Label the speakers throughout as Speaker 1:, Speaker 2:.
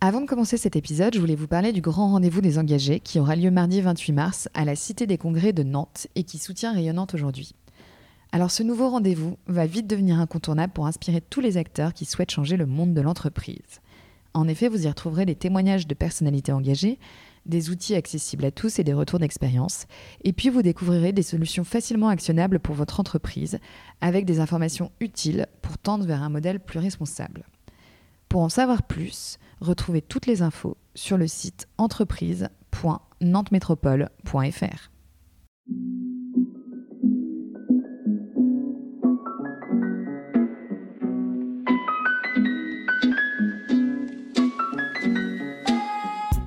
Speaker 1: Avant de commencer cet épisode, je voulais vous parler du grand rendez-vous des engagés qui aura lieu mardi 28 mars à la Cité des Congrès de Nantes et qui soutient Rayonnante aujourd'hui. Alors ce nouveau rendez-vous va vite devenir incontournable pour inspirer tous les acteurs qui souhaitent changer le monde de l'entreprise. En effet, vous y retrouverez des témoignages de personnalités engagées, des outils accessibles à tous et des retours d'expérience. Et puis vous découvrirez des solutions facilement actionnables pour votre entreprise, avec des informations utiles pour tendre vers un modèle plus responsable. Pour en savoir plus, retrouvez toutes les infos sur le site entreprise.nantemétropole.fr.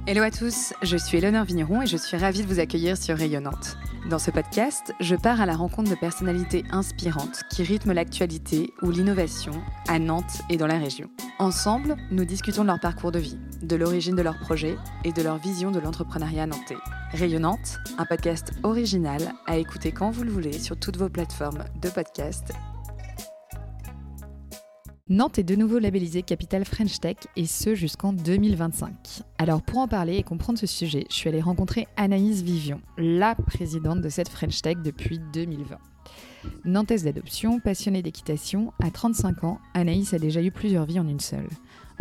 Speaker 1: Hello à tous, je suis Eleonore Vigneron et je suis ravie de vous accueillir sur Rayonnante. Dans ce podcast, je pars à la rencontre de personnalités inspirantes qui rythment l'actualité ou l'innovation à Nantes et dans la région. Ensemble, nous discutons de leur parcours de vie, de l'origine de leur projet et de leur vision de l'entrepreneuriat nantais. Rayonnante, un podcast original à écouter quand vous le voulez sur toutes vos plateformes de podcast Nantes est de nouveau labellisée capitale French Tech et ce jusqu'en 2025. Alors pour en parler et comprendre ce sujet, je suis allée rencontrer Anaïs Vivion, la présidente de cette French Tech depuis 2020. Nantaise d'adoption, passionnée d'équitation, à 35 ans, Anaïs a déjà eu plusieurs vies en une seule.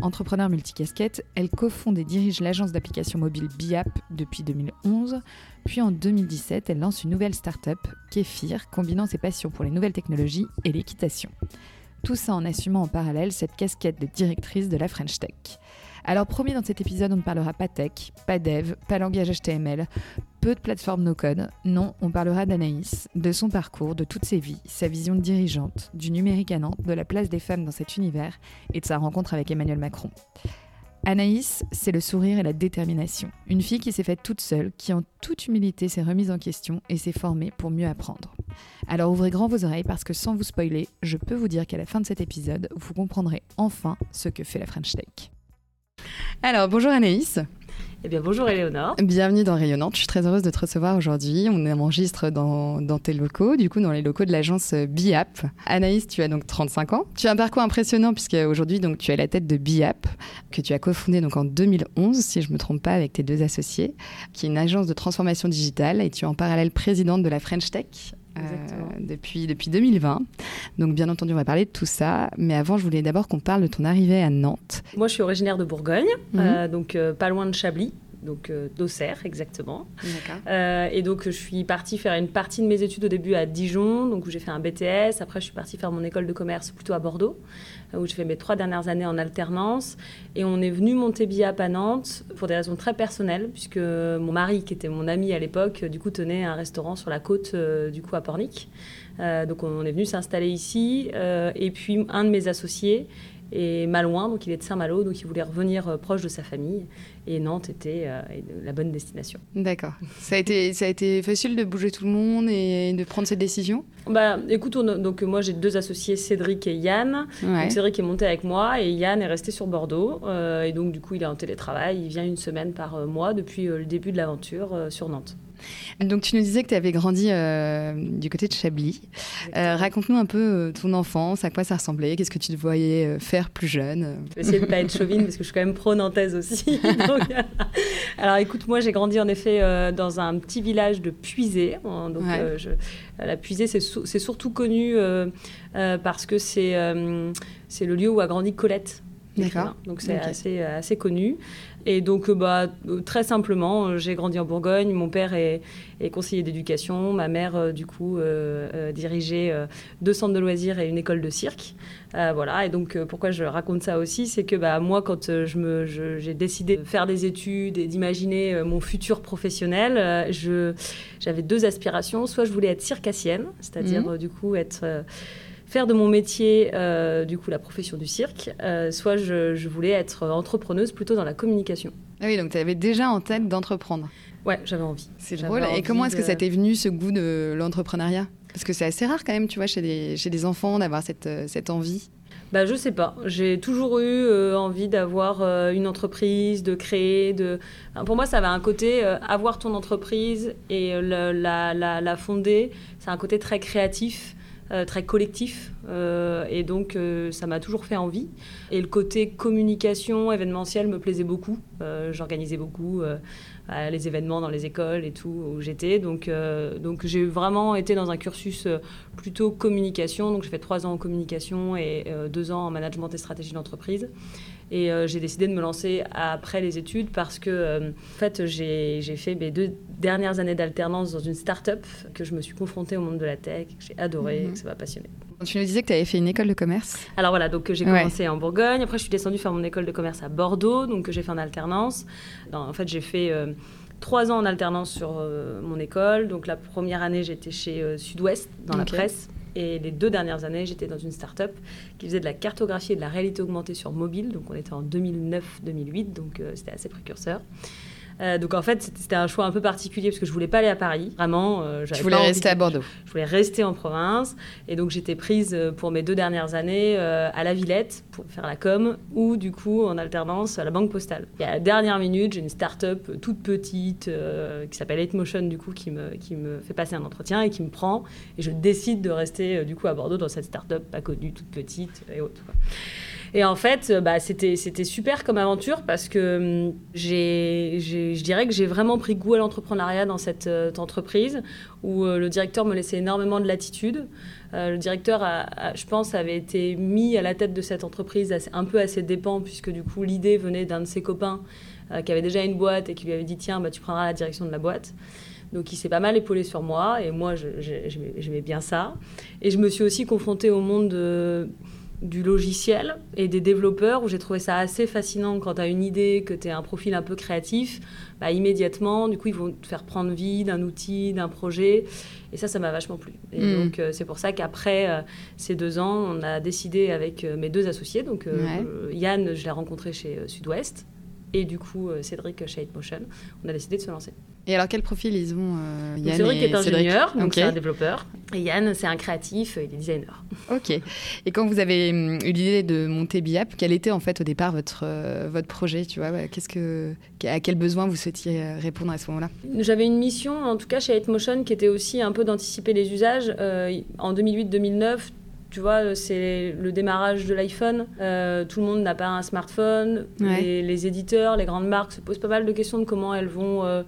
Speaker 1: Entrepreneur multicasquette, elle cofonde et dirige l'agence d'application mobile BIAP depuis 2011. Puis en 2017, elle lance une nouvelle start-up, Kéfir, combinant ses passions pour les nouvelles technologies et l'équitation. Tout ça en assumant en parallèle cette casquette de directrice de la French Tech. Alors promis dans cet épisode, on ne parlera pas tech, pas dev, pas langage HTML, peu de plateformes no-code. Non, on parlera d'Anaïs, de son parcours, de toutes ses vies, sa vision de dirigeante, du numérique à Nantes, de la place des femmes dans cet univers et de sa rencontre avec Emmanuel Macron. Anaïs, c'est le sourire et la détermination. Une fille qui s'est faite toute seule, qui en toute humilité s'est remise en question et s'est formée pour mieux apprendre. Alors ouvrez grand vos oreilles parce que sans vous spoiler, je peux vous dire qu'à la fin de cet épisode, vous comprendrez enfin ce que fait la French Tech. Alors bonjour Anaïs.
Speaker 2: Eh bien, bonjour Éléonore.
Speaker 1: Bienvenue dans Rayonnante. Je suis très heureuse de te recevoir aujourd'hui. On enregistre dans, dans tes locaux, du coup, dans les locaux de l'agence BIAP. Anaïs, tu as donc 35 ans. Tu as un parcours impressionnant puisque aujourd'hui, donc, tu es la tête de BIAP, que tu as cofondé donc en 2011, si je ne me trompe pas, avec tes deux associés, qui est une agence de transformation digitale et tu es en parallèle présidente de la French Tech, euh, depuis, depuis 2020. Donc bien entendu, on va parler de tout ça. Mais avant, je voulais d'abord qu'on parle de ton arrivée à Nantes.
Speaker 2: Moi, je suis originaire de Bourgogne, mhm. euh, donc euh, pas loin de Chablis donc euh, d'Auxerre exactement. Euh, et donc je suis partie faire une partie de mes études au début à Dijon, donc où j'ai fait un BTS. Après je suis partie faire mon école de commerce plutôt à Bordeaux, euh, où j'ai fait mes trois dernières années en alternance. Et on est venu monter BIAP à Nantes pour des raisons très personnelles, puisque mon mari, qui était mon ami à l'époque, du coup tenait un restaurant sur la côte du coup à Pornic. donc on est venu s'installer ici. et puis un de mes associés et Malouin, donc il est de Saint-Malo, donc il voulait revenir euh, proche de sa famille. Et Nantes était euh, la bonne destination.
Speaker 1: D'accord. Ça a, été, ça a été facile de bouger tout le monde et de prendre cette décision?
Speaker 2: Bah, Écoute, donc moi j'ai deux associés, Cédric et Yann. Cédric est monté avec moi et Yann est resté sur Bordeaux. Euh, et donc du coup il est en télétravail, il vient une semaine par mois depuis le début de l'aventure sur Nantes.
Speaker 1: Donc tu nous disais que tu avais grandi euh, du côté de Chablis. Euh, raconte-nous un peu euh, ton enfance, à quoi ça ressemblait, qu'est-ce que tu te voyais faire plus jeune
Speaker 2: Je vais essayer de ne pas être chauvine parce que je suis quand même pro-nantaise aussi. alors écoute, moi j'ai grandi en effet dans un petit village de Puisé. Donc la Puisée c'est surtout connu parce que c'est c'est le lieu où a grandi Colette.
Speaker 1: D'accord.
Speaker 2: Donc c'est assez, assez connu. Et donc, euh, bah, euh, très simplement, euh, j'ai grandi en Bourgogne. Mon père est, conseiller d'éducation. Ma mère, du coup, dirigeait deux centres de loisirs et une école de cirque. voilà. Et donc, pourquoi je raconte ça aussi, c'est que bah, moi, quand je j'ai décidé de faire des études et d'imaginer mon futur professionnel, j'avais deux aspirations. Soit je voulais être circassienne, c'est-à-dire, mmh. du coup, être faire de mon métier, euh, du coup, la profession du cirque, euh, soit je, voulais être entrepreneuse plutôt dans la communication.
Speaker 1: Ah oui, donc tu avais déjà en tête d'entreprendre.
Speaker 2: Ouais, j'avais envie.
Speaker 1: C'est drôle. Et comment est-ce que ça t'est venu, ce goût de l'entrepreneuriat? Parce que c'est assez rare quand même, tu vois, chez des, chez des enfants d'avoir cette, euh, cette envie.
Speaker 2: Bah, je sais pas. J'ai toujours eu envie d'avoir une entreprise, de créer. De... pour moi, ça avait un côté avoir ton entreprise et la, la, la, fonder. C'est un côté très créatif. Très collectif. et donc, ça m'a toujours fait envie. Et le côté communication événementielle me plaisait beaucoup. J'organisais beaucoup les événements dans les écoles et tout où j'étais. Donc, euh, donc j'ai vraiment été dans un cursus euh, plutôt communication. Donc j'ai fait trois ans en communication et euh, deux ans en management et stratégie d'entreprise. Et j'ai décidé de me lancer après les études parce que, en fait, j'ai fait mes deux dernières années d'alternance dans une start-up que je me suis confrontée au monde de la tech, que j'ai adoré, mhm. que ça m'a passionné.
Speaker 1: Tu nous disais que tu avais fait une école de commerce.
Speaker 2: Alors voilà, donc j'ai commencé en Bourgogne. Après, je suis descendue faire mon école de commerce à Bordeaux, donc j'ai fait en alternance. en fait, j'ai fait euh, trois ans en alternance sur euh, mon école. Donc la première année, j'étais chez euh, Sud-Ouest dans la presse. Et les deux dernières années, j'étais dans une start-up qui faisait de la cartographie et de la réalité augmentée sur mobile. Donc on était en 2009-2008, donc c'était assez précurseur. Euh, donc en fait, c'était un choix un peu particulier parce que je voulais pas aller à Paris. Vraiment,
Speaker 1: euh, je voulais rester à Bordeaux.
Speaker 2: Je voulais rester en province. Et donc j'étais prise euh, pour mes deux dernières années à la Villette pour faire la com ou du coup en alternance à la Banque Postale. Et à la dernière minute, j'ai une start-up toute petite qui s'appelle Motion du coup qui me, qui me fait passer un entretien et qui me prend. Et je décide de rester du coup à Bordeaux dans cette start-up pas connue, toute petite et autres. Et en fait, euh, bah, c'était, super comme aventure parce que hum, je dirais que j'ai vraiment pris goût à l'entrepreneuriat dans cette euh, entreprise où euh, le directeur me laissait énormément de latitude. le directeur, je pense, avait été mis à la tête de cette entreprise un peu à ses dépens puisque du coup l'idée venait d'un de ses copains qui avait déjà une boîte et qui lui avait dit tiens, bah, tu prendras la direction de la boîte. Donc il s'est pas mal épaulé sur moi et moi j'aimais bien ça. Et je me suis aussi confrontée au monde de du logiciel et des développeurs où j'ai trouvé ça assez fascinant quand tu as une idée, que tu as un profil un peu créatif, bah, immédiatement, du coup, ils vont te faire prendre vie d'un outil, d'un projet. Et ça, ça m'a vachement plu. Et hmm. donc, euh, c'est pour ça qu'après euh, ces deux ans, on a décidé avec euh, mes deux associés, donc Yann, je l'ai rencontré chez Sud-Ouest, et du coup Cédric chez Motion, on a décidé de se lancer.
Speaker 1: Et alors, quel profil ils ont euh,
Speaker 2: Yann Cédric est ingénieur, donc c'est un développeur. Et Yann, c'est un créatif, il est designer.
Speaker 1: Ok. Et quand vous avez hum, eu l'idée de monter BIAP, quel était en fait au départ votre, euh, votre projet tu vois Qu'est-ce que, À quel besoin vous souhaitiez euh, répondre à ce moment-là?
Speaker 2: J'avais une mission, en tout cas chez Motion, qui était aussi un peu d'anticiper les usages. en 2008-2009, tu vois, c'est le démarrage de l'iPhone. tout le monde n'a pas un smartphone. Les, les, éditeurs, les grandes marques se posent pas mal de questions de comment elles vont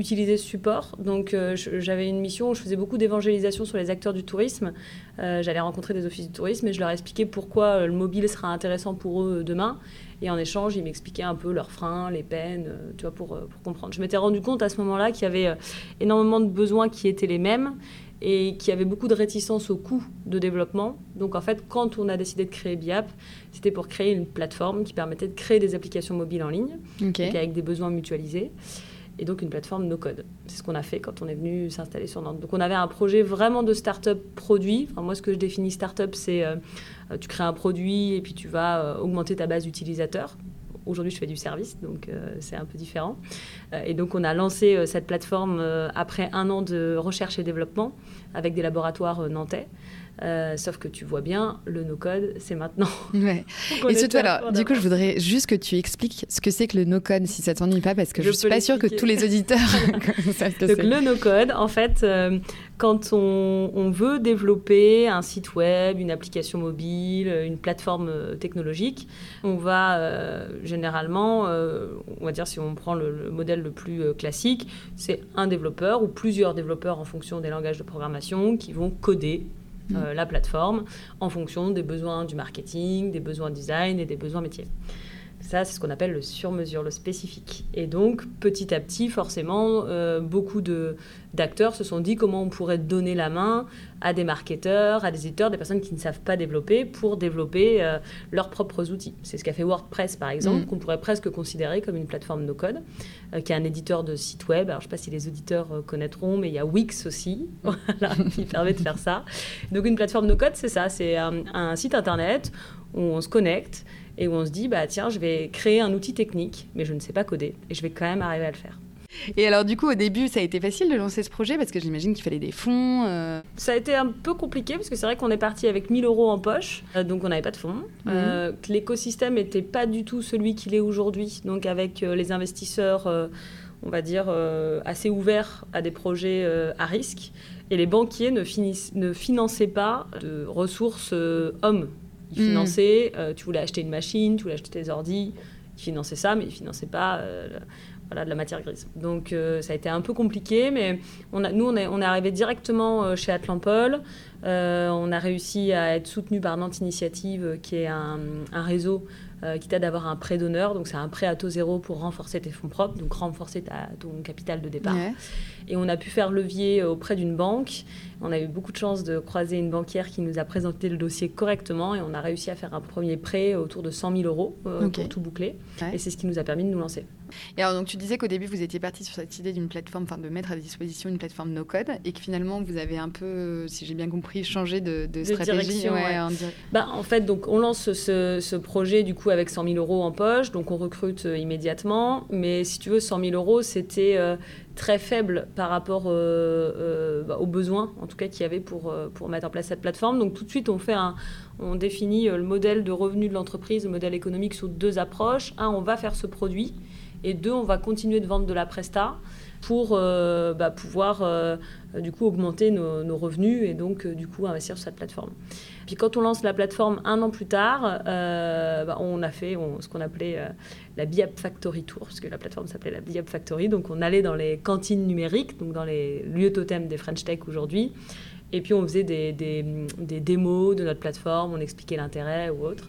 Speaker 2: utiliser ce support. Donc euh, j'avais une mission où je faisais beaucoup d'évangélisation sur les acteurs du tourisme. Euh, j'allais rencontrer des offices du tourisme et je leur expliquais pourquoi euh, le mobile sera intéressant pour eux demain. Et en échange, ils m'expliquaient un peu leurs freins, les peines, tu vois, pour, pour comprendre. Je m'étais rendu compte à ce moment-là qu'il y avait énormément de besoins qui étaient les mêmes et qu'il y avait beaucoup de réticence au coût de développement. Donc en fait, quand on a décidé de créer BIAP, c'était pour créer une plateforme qui permettait de créer des applications mobiles en ligne, avec des besoins mutualisés et donc une plateforme no-code. C'est ce qu'on a fait quand on est venu s'installer sur Nantes. Donc on avait un projet vraiment de start-up produit. Moi, ce que je définis start-up, c'est euh, tu crées un produit et puis tu vas euh, augmenter ta base d'utilisateurs. Aujourd'hui, je fais du service, donc euh, c'est un peu différent. et donc, on a lancé cette plateforme après un an de recherche et développement avec des laboratoires nantais. Euh, sauf que tu vois bien, le no-code, c'est maintenant.
Speaker 1: Ouais. Et surtout, alors, du coup, je voudrais juste que tu expliques ce que c'est que le no-code, si ça t'ennuie pas, parce que je ne suis pas sûre que tous les auditeurs savent ce que
Speaker 2: Donc, le no-code, en fait, euh, quand on, veut développer un site web, une application mobile, une plateforme euh, technologique, on va généralement, on va dire si on prend le, le modèle le plus classique, c'est un développeur ou plusieurs développeurs en fonction des langages de programmation qui vont coder euh, la plateforme en fonction des besoins du marketing, des besoins design et des besoins métiers. Ça, c'est ce qu'on appelle le sur-mesure, le spécifique. Et donc, petit à petit, forcément, euh, beaucoup d'acteurs se sont dit comment on pourrait donner la main à des marketeurs, à des éditeurs, des personnes qui ne savent pas développer pour développer euh, leurs propres outils. C'est ce qu'a fait WordPress, par exemple, mm. qu'on pourrait presque considérer comme une plateforme no-code, euh, qui est un éditeur de site web. Alors, je ne sais pas si les auditeurs connaîtront, mais il y a Wix aussi, qui permet de faire ça. Donc, une plateforme no-code, c'est ça, c'est un site internet où on se connecte et où on se dit, bah tiens, je vais créer un outil technique, mais je ne sais pas coder, et je vais quand même arriver à le faire.
Speaker 1: Et alors du coup au début ça a été facile de lancer ce projet parce que j'imagine qu'il fallait des fonds. Euh.
Speaker 2: Ça a été un peu compliqué parce que c'est vrai qu'on est parti avec 1000 euros en poche, euh, donc on n'avait pas de fonds. Euh, l'écosystème n'était pas du tout celui qu'il est aujourd'hui, donc avec les investisseurs on va dire, assez ouvert à des projets à risque. Et les banquiers ne, ne finançaient pas de ressources hommes. Ils hmm. finançaient, tu voulais acheter une machine, tu voulais acheter tes ordi, ils finançaient ça, mais ils finançaient pas voilà, de la matière grise. Donc euh, ça a été un peu compliqué, mais on a, nous, on est, on est arrivé directement euh, chez Atlampol. Euh, on a réussi à être soutenu par Nantes Initiative, qui est un, un réseau qui t'aide d'avoir un prêt d'honneur. Donc c'est un prêt à taux zéro pour renforcer tes fonds propres, donc renforcer ta, ton capital de départ. Et on a pu faire levier auprès d'une banque. On a eu beaucoup de chance de croiser une banquière qui nous a présenté le dossier correctement et on a réussi à faire un premier prêt autour de 100 000 euros pour tout boucler. Et c'est ce qui nous a permis de nous lancer.
Speaker 1: Et alors, donc, tu disais qu'au début, vous étiez parti sur cette idée d'une plateforme, enfin, de mettre à disposition une plateforme no-code, et que finalement, vous avez un peu, si j'ai bien compris, changé de, stratégie.
Speaker 2: En, bah, en fait, donc, on lance ce, projet, du coup, avec 100 000 euros en poche, donc on recrute euh, immédiatement, mais si tu veux, 100 000 euros, c'était euh, très faible par rapport euh, bah, aux besoins, en tout cas, qu'il y avait pour, pour mettre en place cette plateforme. Donc, tout de suite, on fait un on définit le modèle de revenu de l'entreprise, le modèle économique sous deux approches. Un, on va faire ce produit et deux, on va continuer de vendre de la presta pour euh, bah, pouvoir euh, du coup augmenter nos, revenus et donc euh, du coup investir sur cette plateforme. Puis quand on lance la plateforme un an plus tard, bah, on a fait ce qu'on appelait la BIAP Factory Tour, parce que la plateforme s'appelait la BIAP Factory. Donc on allait dans les cantines numériques, donc dans les lieux totems des French Tech aujourd'hui, et puis on faisait des, démos de notre plateforme, on expliquait l'intérêt ou autre.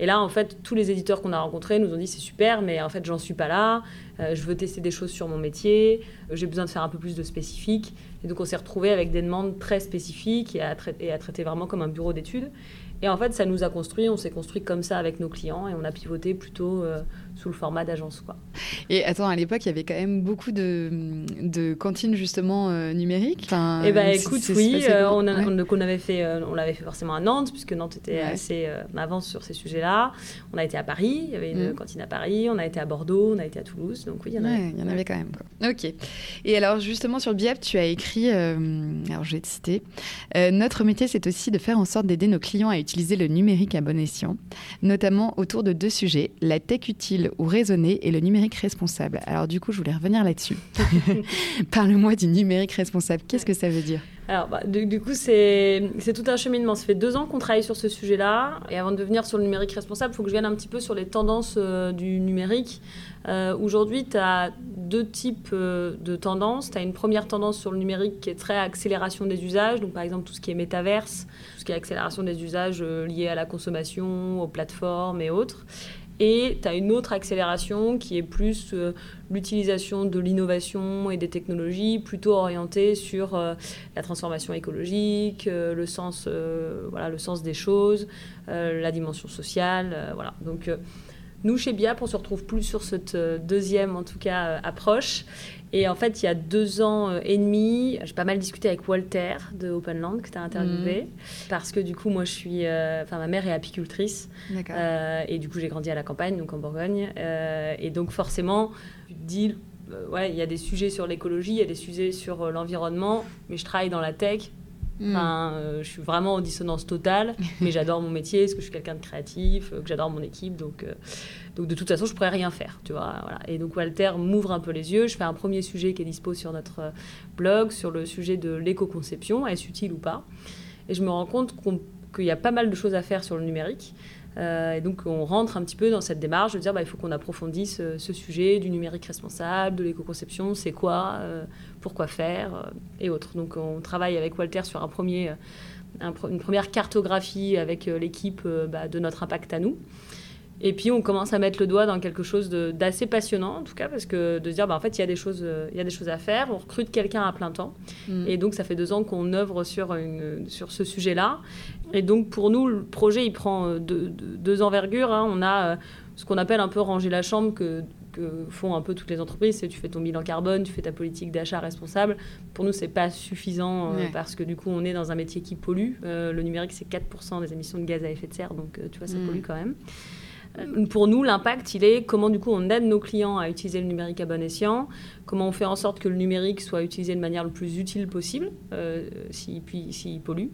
Speaker 2: Et là, en fait, tous les éditeurs qu'on a rencontrés nous ont dit c'est super, mais en fait, j'en suis pas là. Euh, je veux tester des choses sur mon métier. Euh, j'ai besoin de faire un peu plus de spécifique. Et donc, on s'est retrouvé avec des demandes très spécifiques et à, traiter vraiment comme un bureau d'études. Et en fait, ça nous a construit, on s'est construit comme ça avec nos clients et on a pivoté plutôt euh, sous le format d'agence. Quoi.
Speaker 1: Et attends, à l'époque, il y avait quand même beaucoup de, de cantines justement euh, numériques.
Speaker 2: Enfin, eh ben, écoute, oui, euh, on, on, avait fait, on l'avait fait forcément à Nantes, puisque Nantes était assez en avance sur ces sujets-là. On a été à Paris, il y avait une mm. cantine à Paris, on a été à Bordeaux, on a été à Toulouse, donc oui, il y en avait.
Speaker 1: il y en avait quand même. Quoi. Ok. Et alors, justement, sur le BIAP, tu as écrit, alors je vais te citer, notre métier, c'est aussi de faire en sorte d'aider nos clients à utiliser utiliser le numérique à bon escient, notamment autour de deux sujets, la tech utile ou raisonnée et le numérique responsable. Alors du coup, je voulais revenir là-dessus. Parle-moi du numérique responsable. Qu'est-ce que ça veut dire?
Speaker 2: Alors, bah, du, coup, c'est tout un cheminement. Ça fait deux ans qu'on travaille sur ce sujet-là. Et avant de venir sur le numérique responsable, il faut que je vienne un petit peu sur les tendances euh, du numérique. Euh, aujourd'hui, tu as deux types euh, de tendances. Tu as une première tendance sur le numérique qui est très accélération des usages. Donc, par exemple, tout ce qui est métaverse, tout ce qui est accélération des usages liés à la consommation, aux plateformes et autres. Et tu as une autre accélération qui est plus euh, l'utilisation de l'innovation et des technologies, plutôt orientée sur euh, la transformation écologique, euh, le, sens, voilà, le sens des choses, la dimension sociale. voilà. Donc, nous, chez BIAP, on se retrouve plus sur cette deuxième, en tout cas, approche. Et en fait, il y a deux ans euh, et demi, j'ai pas mal discuté avec Walter de Openland que tu as interviewé. Mhm. Parce que du coup, moi, je suis. Euh, enfin, ma mère est apicultrice. Euh, et du coup, j'ai grandi à la campagne, donc en Bourgogne. et donc, forcément, tu te dis. ouais, il y a des sujets sur l'écologie, il y a des sujets sur l'environnement, mais je travaille dans la tech, mhm. Enfin, je suis vraiment en dissonance totale, mais j'adore mon métier, parce que je suis quelqu'un de créatif, que j'adore mon équipe, donc de toute façon, je pourrais rien faire, tu vois. Et donc Walter m'ouvre un peu les yeux. Je fais un premier sujet qui est dispo sur notre euh, blog sur le sujet de l'éco-conception, est-ce utile ou pas. Et je me rends compte qu'il y a pas mal de choses à faire sur le numérique. Euh, et donc on rentre un petit peu dans cette démarche de dire bah, il faut qu'on approfondisse euh, ce sujet du numérique responsable, de l'éco-conception, c'est quoi, pourquoi faire et autres. Donc on travaille avec Walter sur un premier, une première cartographie avec l'équipe bah, de notre impact à nous. Et puis on commence à mettre le doigt dans quelque chose d'assez passionnant, en tout cas, parce que de se dire, bah, en fait, il y, a des choses, il y a des choses à faire. On recrute quelqu'un à plein temps. Mm. Et donc, ça fait deux ans qu'on œuvre sur, une, sur ce sujet-là. Et donc, pour nous, le projet, il prend euh, deux, deux envergures. Hein. On a euh, ce qu'on appelle un peu ranger la chambre que, que font un peu toutes les entreprises. C'est tu fais ton bilan carbone, tu fais ta politique d'achat responsable. Pour nous, c'est pas suffisant euh, parce que du coup, on est dans un métier qui pollue. le numérique, c'est 4% des émissions de gaz à effet de serre. Donc, tu vois, ça mm. pollue quand même. Euh, pour nous, l'impact, il est comment du coup on aide nos clients à utiliser le numérique à bon escient, comment on fait en sorte que le numérique soit utilisé de manière le plus utile possible, euh, s'il si, pollue.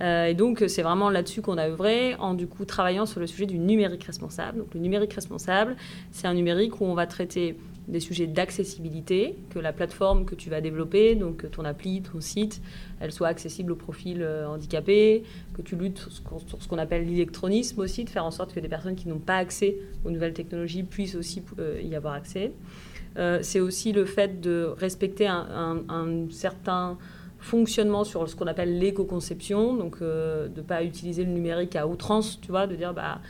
Speaker 2: Euh, et donc, c'est vraiment là-dessus qu'on a œuvré, en du coup travaillant sur le sujet du numérique responsable. Donc, le numérique responsable, c'est un numérique où on va traiter des sujets d'accessibilité, que la plateforme que tu vas développer, donc ton appli, ton site, elle soit accessible aux profils handicapés, que tu luttes sur ce qu'on appelle l'électronisme aussi, de faire en sorte que des personnes qui n'ont pas accès aux nouvelles technologies puissent aussi y avoir accès. c'est aussi le fait de respecter un, certain fonctionnement sur ce qu'on appelle l'éco-conception, donc euh, de ne pas utiliser le numérique à outrance, tu vois, de dire bah,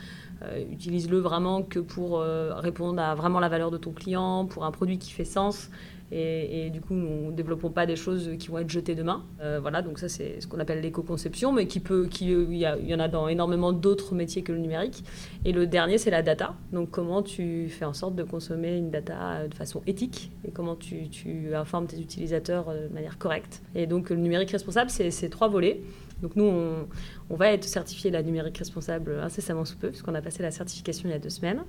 Speaker 2: euh, utilise-le vraiment que pour euh, répondre à vraiment la valeur de ton client, pour un produit qui fait sens et, du coup, nous ne développons pas des choses qui vont être jetées demain. Euh, voilà, donc ça, c'est ce qu'on appelle l'éco-conception, mais qui peut, qui, il y, en a dans énormément d'autres métiers que le numérique. Et le dernier, c'est la data. Donc, comment tu fais en sorte de consommer une data de façon éthique et comment tu, tu informes tes utilisateurs de manière correcte. Et donc, le numérique responsable, c'est ces trois volets. Donc nous, on, va être certifié la numérique responsable incessamment sous peu, puisqu'on a passé la certification il y a deux semaines.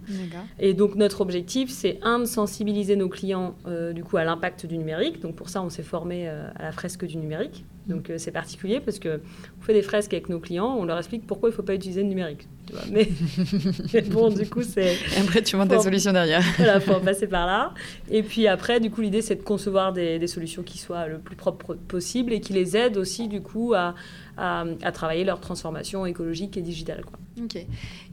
Speaker 2: Et donc notre objectif, c'est un, de sensibiliser nos clients euh, du coup à l'impact du numérique. Donc pour ça, on s'est formé euh, à la fresque du numérique. Donc euh, c'est particulier parce que on fait des fresques avec nos clients, on leur explique pourquoi il ne faut pas utiliser le numérique. Mais, bon, du coup, c'est.
Speaker 1: après, tu montes ta solution derrière.
Speaker 2: voilà, faut en passer par là. Et puis après, du coup, l'idée, c'est de concevoir des, des, solutions qui soient le plus propres possible et qui les aident aussi, du coup, à, à, travailler leur transformation écologique et digitale. Quoi.
Speaker 1: Ok.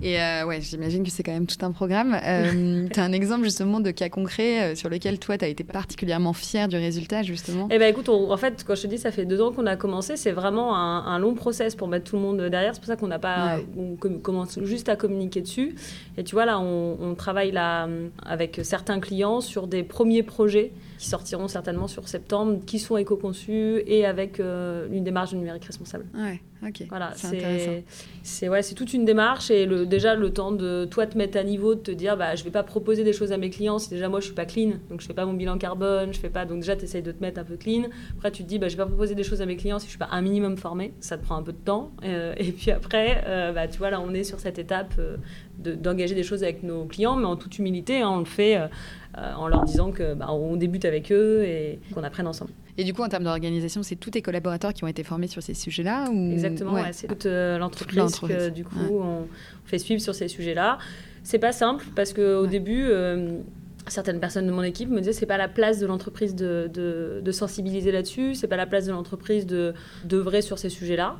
Speaker 1: Et euh, ouais, j'imagine que c'est quand même tout un programme. Euh, tu as un exemple justement de cas concret euh, sur lequel toi, tu as été particulièrement fier du résultat justement?
Speaker 2: Eh bien écoute, en fait, quand je te dis ça fait deux ans qu'on a commencé, c'est vraiment un, long process pour mettre tout le monde derrière. C'est pour ça qu'on n'a pas, on juste à communiquer dessus. Et tu vois là, on, on travaille là avec certains clients sur des premiers projets qui sortiront certainement sur septembre, qui sont éco-conçus et avec euh, une démarche de numérique responsable.
Speaker 1: Ouais, ok.
Speaker 2: Voilà, c'est c'est ouais, c'est toute une démarche et le, déjà le temps de toi te mettre à niveau, de te dire bah je vais pas proposer des choses à mes clients si déjà moi je suis pas clean, donc je fais pas mon bilan carbone, je fais pas donc déjà tu essayes de te mettre un peu clean. Après tu te dis bah je vais pas proposer des choses à mes clients si je suis pas un minimum formé, ça te prend un peu de temps euh, et puis après euh, bah tu vois là on est sur cette étape d'engager des choses avec nos clients mais en toute humilité, hein, on le fait euh, en leur disant que bah, on débute avec eux et qu'on apprenne ensemble.
Speaker 1: Et du coup, en termes d'organisation, c'est tous tes collaborateurs qui ont été formés sur ces sujets-là
Speaker 2: ou... Exactement, c'est toute euh, l'entreprise que du coup on fait suivre sur ces sujets-là. C'est pas simple parce qu'au au début, euh, certaines personnes de mon équipe me disaient c'est pas la place de l'entreprise de, de, sensibiliser là-dessus, c'est pas la place de l'entreprise de d'œuvrer sur ces sujets-là.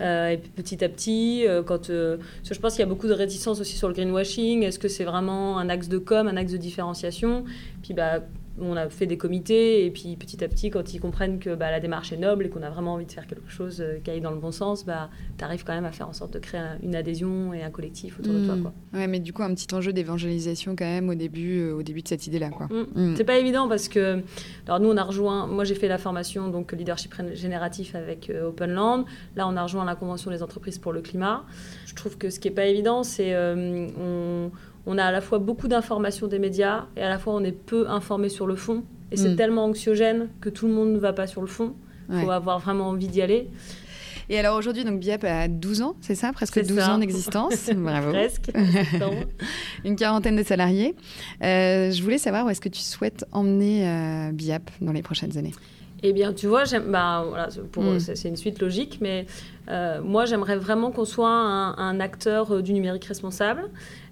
Speaker 2: Euh, et petit à petit, euh, quand euh, je pense qu'il y a beaucoup de réticence aussi sur le greenwashing, est-ce que c'est vraiment un axe de com, un axe de différenciation? Puis bah on a fait des comités et puis petit à petit, quand ils comprennent que bah, la démarche est noble et qu'on a vraiment envie de faire quelque chose euh, qui aille dans le bon sens, bah, tu arrives quand même à faire en sorte de créer une adhésion et un collectif autour de toi.
Speaker 1: Mmh.
Speaker 2: Quoi.
Speaker 1: Ouais, mais du coup, un petit enjeu d'évangélisation quand même au début, euh, au début de cette idée-là. quoi.
Speaker 2: Mmh. C'est pas évident parce que, alors nous, on a rejoint, moi j'ai fait la formation donc leadership génératif avec euh, Openland. Là, on a rejoint la Convention des entreprises pour le climat. Je trouve que ce qui est pas évident, c'est on on a à la fois beaucoup d'informations des médias et à la fois on est peu informé sur le fond. Et c'est mm. tellement anxiogène que tout le monde ne va pas sur le fond. Il faut avoir vraiment envie d'y aller.
Speaker 1: Et alors aujourd'hui, donc BIAP a 12 ans, c'est ça? Presque 12 ans d'existence. Bravo.
Speaker 2: Presque.
Speaker 1: Une quarantaine de salariés. Euh, je voulais savoir où est-ce que tu souhaites emmener euh, BIAP dans les prochaines années?
Speaker 2: Eh bien, tu vois, bah, voilà, mm. c'est une suite logique, mais euh, moi, j'aimerais vraiment qu'on soit un, acteur du numérique responsable.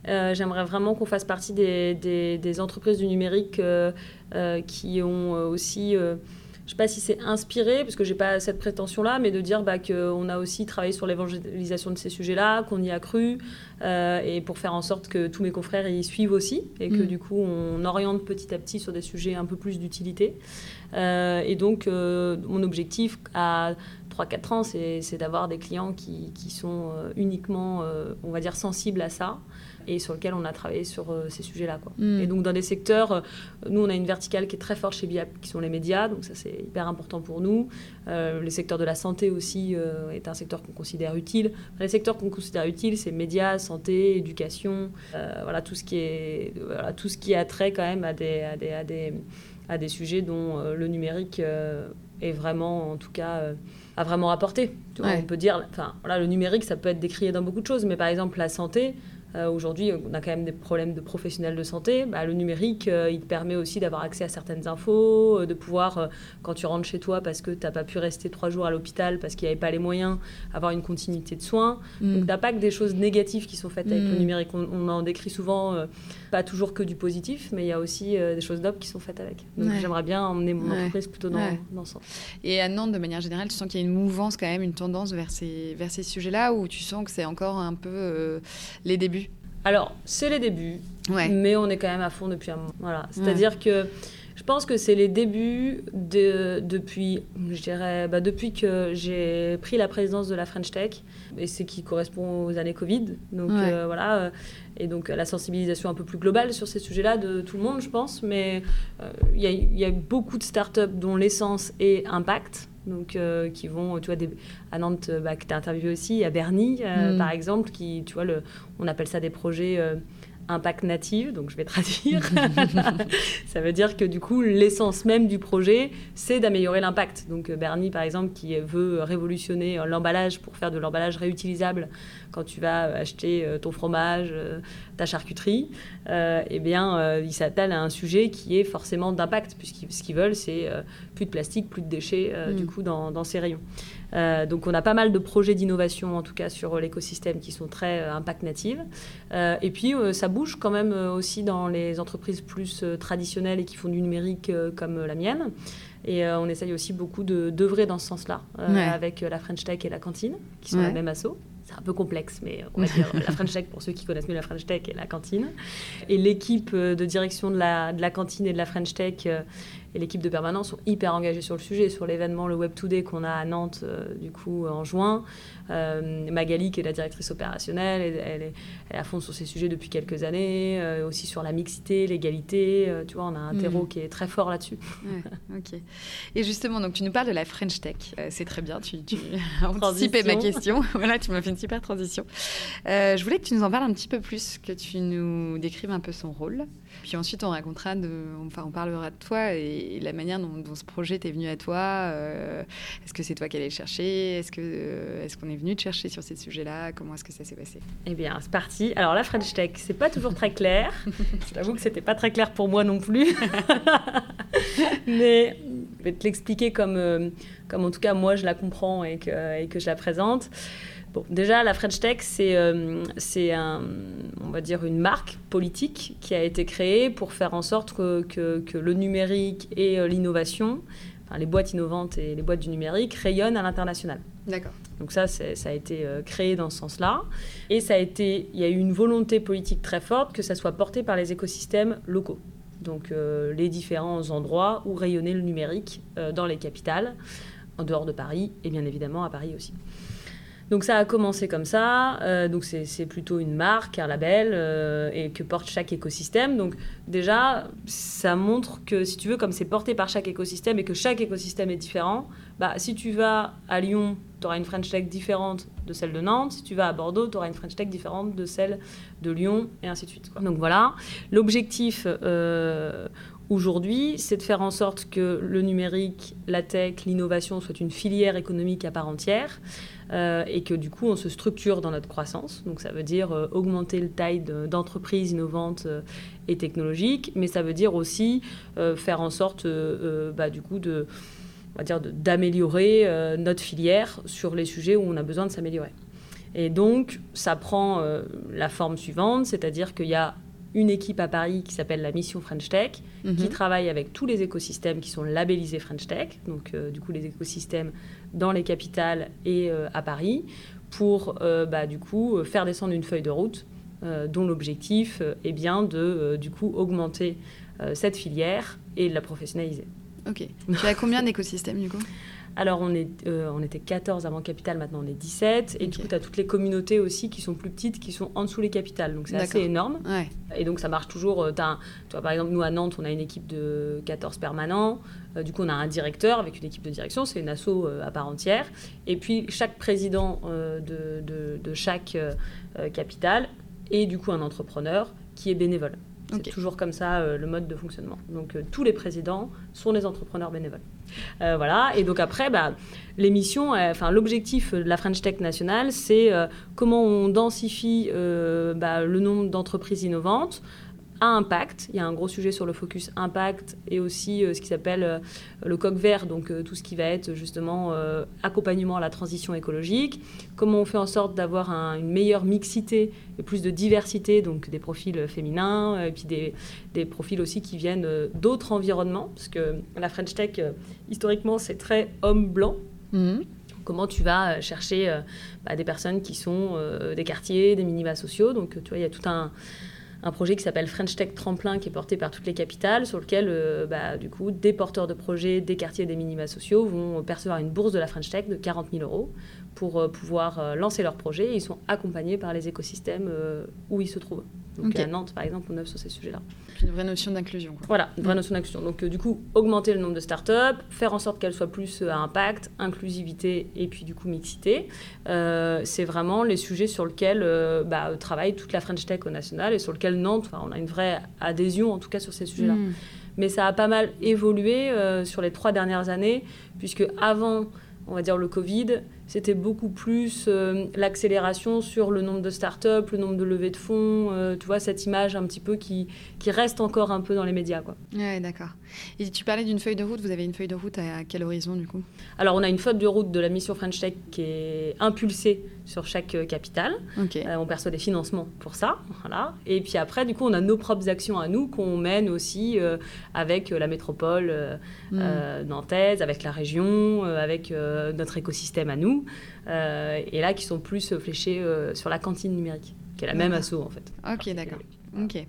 Speaker 2: Euh, j'aimerais vraiment qu'on fasse partie des, entreprises du numérique euh, euh, qui ont aussi je ne sais pas si c'est inspiré, parce que j'ai pas cette prétention-là, mais de dire bah, qu'on a aussi travaillé sur l'évangélisation de ces sujets-là, qu'on y a cru, et pour faire en sorte que tous mes confrères y suivent aussi, et que mm. du coup on oriente petit à petit sur des sujets un peu plus d'utilité. et donc mon objectif à 3-4 ans, c'est d'avoir des clients qui, qui sont uniquement, on va dire, sensibles à ça, et sur lequel on a travaillé sur euh, ces sujets-là. Quoi. Mm. Et donc dans des secteurs, euh, nous on a une verticale qui est très forte chez BIAP, qui sont les médias, donc ça c'est hyper important pour nous. Euh, le secteur de la santé aussi est un secteur qu'on considère utile. les secteurs qu'on considère utiles, c'est médias, santé, éducation, voilà tout ce qui est voilà, tout ce qui a trait quand même à des, à des, à des, à des sujets dont le numérique est vraiment, en tout cas, a vraiment apporté. On peut dire, enfin, voilà, le numérique, ça peut être décrié dans beaucoup de choses, mais par exemple, la santé, Aujourd'hui, on a quand même des problèmes de professionnels de santé. Bah, le numérique, il te permet aussi d'avoir accès à certaines infos, de pouvoir, quand tu rentres chez toi parce que tu n'as pas pu rester trois jours à l'hôpital parce qu'il n'y avait pas les moyens, avoir une continuité de soins. Mm. Donc, tu n'as pas que des choses négatives qui sont faites avec le mm. numérique. On, en décrit souvent, pas toujours que du positif, mais il y a aussi des choses d'op qui sont faites avec. Donc, j'aimerais bien emmener mon entreprise plutôt dans, dans ce sens.
Speaker 1: Et à Nantes, de manière générale, tu sens qu'il y a une mouvance quand même, une tendance vers ces, vers ces sujets-là, ou tu sens que c'est encore un peu euh, les débuts?
Speaker 2: Alors, c'est les débuts, mais on est quand même à fond depuis un moment. Voilà. C'est-à-dire que je pense que c'est les débuts de, depuis, je dirais, bah, depuis que j'ai pris la présidence de la French Tech, et c'est qui correspond aux années Covid. Donc euh, voilà, euh, et donc la sensibilisation un peu plus globale sur ces sujets-là de tout le monde, je pense. Mais il y, y, a beaucoup de startups dont l'essence est impact donc qui vont, tu vois, des, à Nantes, bah, que tu as interviewé aussi, à Bernie, mm. par exemple, qui, tu vois, le, on appelle ça des projets impact native, donc je vais traduire. ça veut dire que du coup, l'essence même du projet, c'est d'améliorer l'impact. Donc Bernie, par exemple, qui veut révolutionner l'emballage pour faire de l'emballage réutilisable quand tu vas acheter euh, ton fromage, euh, ta charcuterie, euh, eh bien, il s'attelle à un sujet qui est forcément d'impact, puisque ce qu'ils veulent, c'est plus de plastique, plus de déchets, du mm. coup, dans, dans ces rayons. Euh, donc on a pas mal de projets d'innovation en tout cas sur l'écosystème qui sont très euh, impact native. Euh, et puis ça bouge quand même aussi dans les entreprises plus traditionnelles et qui font du numérique comme la mienne. Et on essaye aussi beaucoup d'œuvrer dans ce sens-là avec la French Tech et la cantine qui sont la même asso un peu complexe, mais on va dire la French Tech pour ceux qui connaissent mieux la French Tech et la cantine. Et l'équipe de direction de la, de la, cantine et de la French Tech et l'équipe de permanence sont hyper engagés sur le sujet, sur l'événement, le Web Today qu'on a à Nantes, euh, du coup, en juin. Euh, Magali, qui est la directrice opérationnelle, elle, est, à fond sur ces sujets depuis quelques années, euh, aussi sur la mixité, l'égalité. tu vois, on a un terreau mm. qui est très fort là-dessus.
Speaker 1: ok. Et justement, donc tu nous parles de la French Tech. c'est très bien, tu, tu as anticipé ma question. voilà, tu m'as fait une super transition. je voulais que tu nous en parles un petit peu plus, que tu nous décrives un peu son rôle. Puis ensuite, on racontera, de, enfin, on parlera de toi et, la manière dont, ce projet t'est venu à toi. Euh, est-ce que c'est toi qui allais le chercher? Est-ce que euh, est-ce qu'on est venu te chercher sur ces sujets-là Comment est-ce que ça s'est passé?
Speaker 2: Eh bien, c'est parti. Alors la French Tech, c'est pas toujours très clair. Je t'avoue que c'était pas très clair pour moi non plus. Mais je vais te l'expliquer comme, euh, comme en tout cas moi je la comprends et que, et que je la présente déjà, la French Tech, c'est euh, on va dire, une marque politique qui a été créée pour faire en sorte que, le numérique et euh, l'innovation, les boîtes innovantes et les boîtes du numérique rayonnent à l'international.
Speaker 1: D'accord.
Speaker 2: Donc ça, ça a été euh, créé dans ce sens-là. Et ça a été, il y a eu une volonté politique très forte que ça soit porté par les écosystèmes locaux. Donc les différents endroits où rayonnait le numérique dans les capitales, en dehors de Paris et bien évidemment à Paris aussi. Donc ça a commencé comme ça. Euh, donc c'est plutôt une marque, un label, euh, et que porte chaque écosystème. Donc déjà, ça montre que si tu veux, comme c'est porté par chaque écosystème et que chaque écosystème est différent, bah, si tu vas à Lyon, tu auras une French Tech différente de celle de Nantes. Si tu vas à Bordeaux, tu auras une French Tech différente de celle de Lyon, et ainsi de suite. Donc voilà. L'objectif euh, aujourd'hui, c'est de faire en sorte que le numérique, la tech, l'innovation soit une filière économique à part entière. Euh, et que du coup on se structure dans notre croissance. Donc ça veut dire euh, augmenter le taille d'entreprises innovantes euh, et technologiques, mais ça veut dire aussi faire en sorte bah, du coup de on va dire d'améliorer notre filière sur les sujets où on a besoin de s'améliorer. Et donc ça prend la forme suivante, c'est-à-dire qu'il y a une équipe à Paris qui s'appelle la mission French Tech, qui mhm. travaille avec tous les écosystèmes qui sont labellisés French Tech, donc du coup les écosystèmes dans les capitales et euh, à Paris pour euh, bah, du coup faire descendre une feuille de route euh, dont l'objectif est bien de du coup augmenter cette filière et de la professionnaliser.
Speaker 1: Ok. Tu as combien d'écosystèmes du coup?
Speaker 2: Alors, on, est, on était 14 avant Capital, maintenant on est 17. Et du coup, tu as toutes les communautés aussi qui sont plus petites, qui sont en dessous les capitales. Donc, c'est assez énorme. Et donc, ça marche toujours. As, toi, par exemple, nous, à Nantes, on a une équipe de 14 permanents. Euh, du coup, on a un directeur avec une équipe de direction, c'est une asso euh, à part entière. Et puis, chaque président euh, de, de, chaque capitale est du coup un entrepreneur qui est bénévole. C'est toujours comme ça le mode de fonctionnement. Donc tous les présidents sont des entrepreneurs bénévoles. voilà. Et donc après, bah, l'émission, enfin l'objectif de la French Tech nationale, c'est comment on densifie bah, le nombre d'entreprises innovantes à impact. Il y a un gros sujet sur le focus impact et aussi euh, ce qui s'appelle euh, le coq vert, donc euh, tout ce qui va être justement accompagnement à la transition écologique. Comment on fait en sorte d'avoir une meilleure mixité et plus de diversité, donc des profils féminins et puis des, des profils aussi qui viennent d'autres environnements, parce que la French Tech, historiquement, c'est très homme blanc. Mmh. comment tu vas chercher bah, des personnes qui sont des quartiers, des minima sociaux. Donc, tu vois, il y a tout un, un projet qui s'appelle French Tech Tremplin, qui est porté par toutes les capitales, sur lequel, euh, bah, du coup, des porteurs de projets, des quartiers, des minima sociaux vont percevoir une bourse de la French Tech de 40 000 euros pour euh, pouvoir euh, lancer leur projet. Et ils sont accompagnés par les écosystèmes où ils se trouvent. Donc à Nantes, par exemple, on œuvre sur ces sujets-là.
Speaker 1: Une vraie notion d'inclusion.
Speaker 2: Voilà, une vraie mm. notion d'inclusion. Donc du coup, augmenter le nombre de startups, faire en sorte qu'elles soient plus à impact, inclusivité et puis du coup mixité. c'est vraiment les sujets sur lesquels bah, travaille toute la French Tech au national et sur lesquels Nantes, on a une vraie adhésion en tout cas sur ces sujets-là. Mm. Mais ça a pas mal évolué sur les trois dernières années, puisque avant, on va dire, le Covid, c'était beaucoup plus euh, l'accélération sur le nombre de startups, le nombre de levées de fonds, euh, tu vois, cette image un petit peu qui, qui reste encore un peu dans les médias. Quoi.
Speaker 1: Ouais, d'accord. Et tu parlais d'une feuille de route, vous avez une feuille de route à, quel horizon du coup?
Speaker 2: Alors on a une feuille de route de la mission French Tech qui est impulsée sur chaque euh, capitale. on perçoit des financements pour ça. Voilà. Et puis après, du coup, on a nos propres actions à nous qu'on mène aussi avec la métropole hmm. nantaise, avec la région, avec notre écosystème à nous. Euh, et là qui sont plus fléchés euh, sur la cantine numérique, qui est la même asso en fait.
Speaker 1: Ok, d'accord. Ok.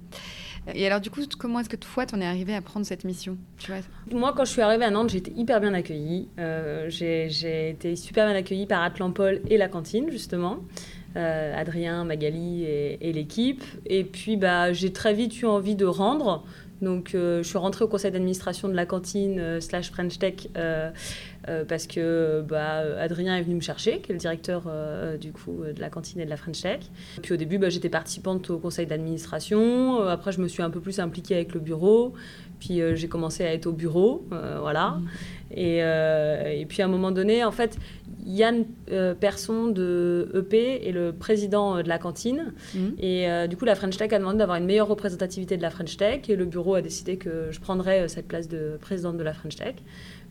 Speaker 1: Et alors, du coup, comment est-ce que toi, tu en es arrivé à prendre cette mission
Speaker 2: Moi, quand je suis arrivée à Nantes, été hyper bien accueillie. Euh, j'ai été super bien accueillie par Atlan-Paul et la cantine, justement. Adrien, Magali et, l'équipe. Et puis, bah, j'ai très vite eu envie de rendre. Donc, je suis rentrée au conseil d'administration de la cantine slash French Tech euh, parce que bah, Adrien est venu me chercher, qui est le directeur euh, du coup de la cantine et de la French Tech. Puis au début, bah, j'étais participante au conseil d'administration. Euh, après, je me suis un peu plus impliquée avec le bureau. Puis j'ai commencé à être au bureau, voilà. Mmh. Et, et, puis à un moment donné, en fait, Yann Persson de EP est le président de la cantine. Mmh. Et du coup, la French Tech a demandé d'avoir une meilleure représentativité de la French Tech. Et le bureau a décidé que je prendrais cette place de présidente de la French Tech.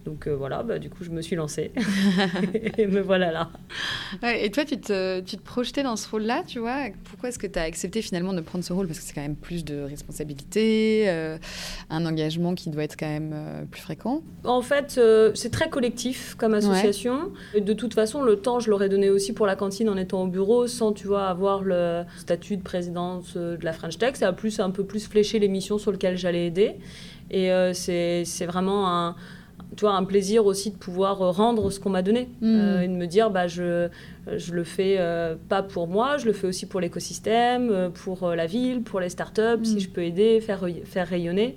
Speaker 2: Donc euh, voilà, bah, du coup, je me suis lancée. et me voilà là.
Speaker 1: et toi, tu te, tu te projetais dans ce rôle-là, tu vois? Pourquoi est-ce que tu as accepté finalement de prendre ce rôle? Parce que c'est quand même plus de responsabilité, euh, un engagement qui doit être quand même euh, plus fréquent.
Speaker 2: En fait, c'est très collectif comme association. de toute façon, le temps, je l'aurais donné aussi pour la cantine en étant au bureau, sans, tu vois, avoir le statut de présidente de la French Tech. Ça a plus, un peu plus fléché les missions sur lesquelles j'allais aider. Et c'est vraiment un tu vois, un plaisir aussi de pouvoir euh, rendre ce qu'on m'a donné mm. euh, et de me dire bah je je le fais euh, pas pour moi je le fais aussi pour l'écosystème pour la ville pour les startups si mm. je peux aider faire faire rayonner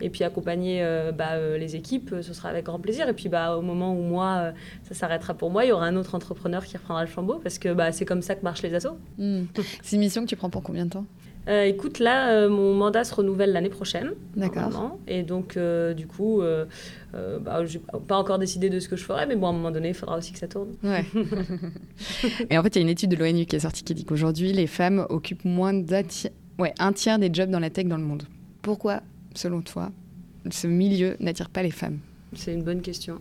Speaker 2: et puis accompagner bah, les équipes ce sera avec grand plaisir et puis bah au moment où moi ça s'arrêtera pour moi il y aura un autre entrepreneur qui reprendra le flambeau parce que bah c'est comme ça que marchent les assos
Speaker 1: mm. c'est une mission que tu prends pour combien de temps?
Speaker 2: Euh, écoute, là, euh, mon mandat se renouvelle l'année prochaine. D'accord. Et donc, euh, du coup, bah, j'ai pas encore décidé de ce que je ferai, mais bon, à un moment donné, il faudra aussi que ça tourne.
Speaker 1: Ouais. et en fait, il y a une étude de l'ONU qui est sortie qui dit qu'aujourd'hui, les femmes occupent moins d'un ouais, un tiers des jobs dans la tech dans le monde. Pourquoi, selon toi, ce milieu n'attire pas les femmes?
Speaker 2: C'est une bonne question.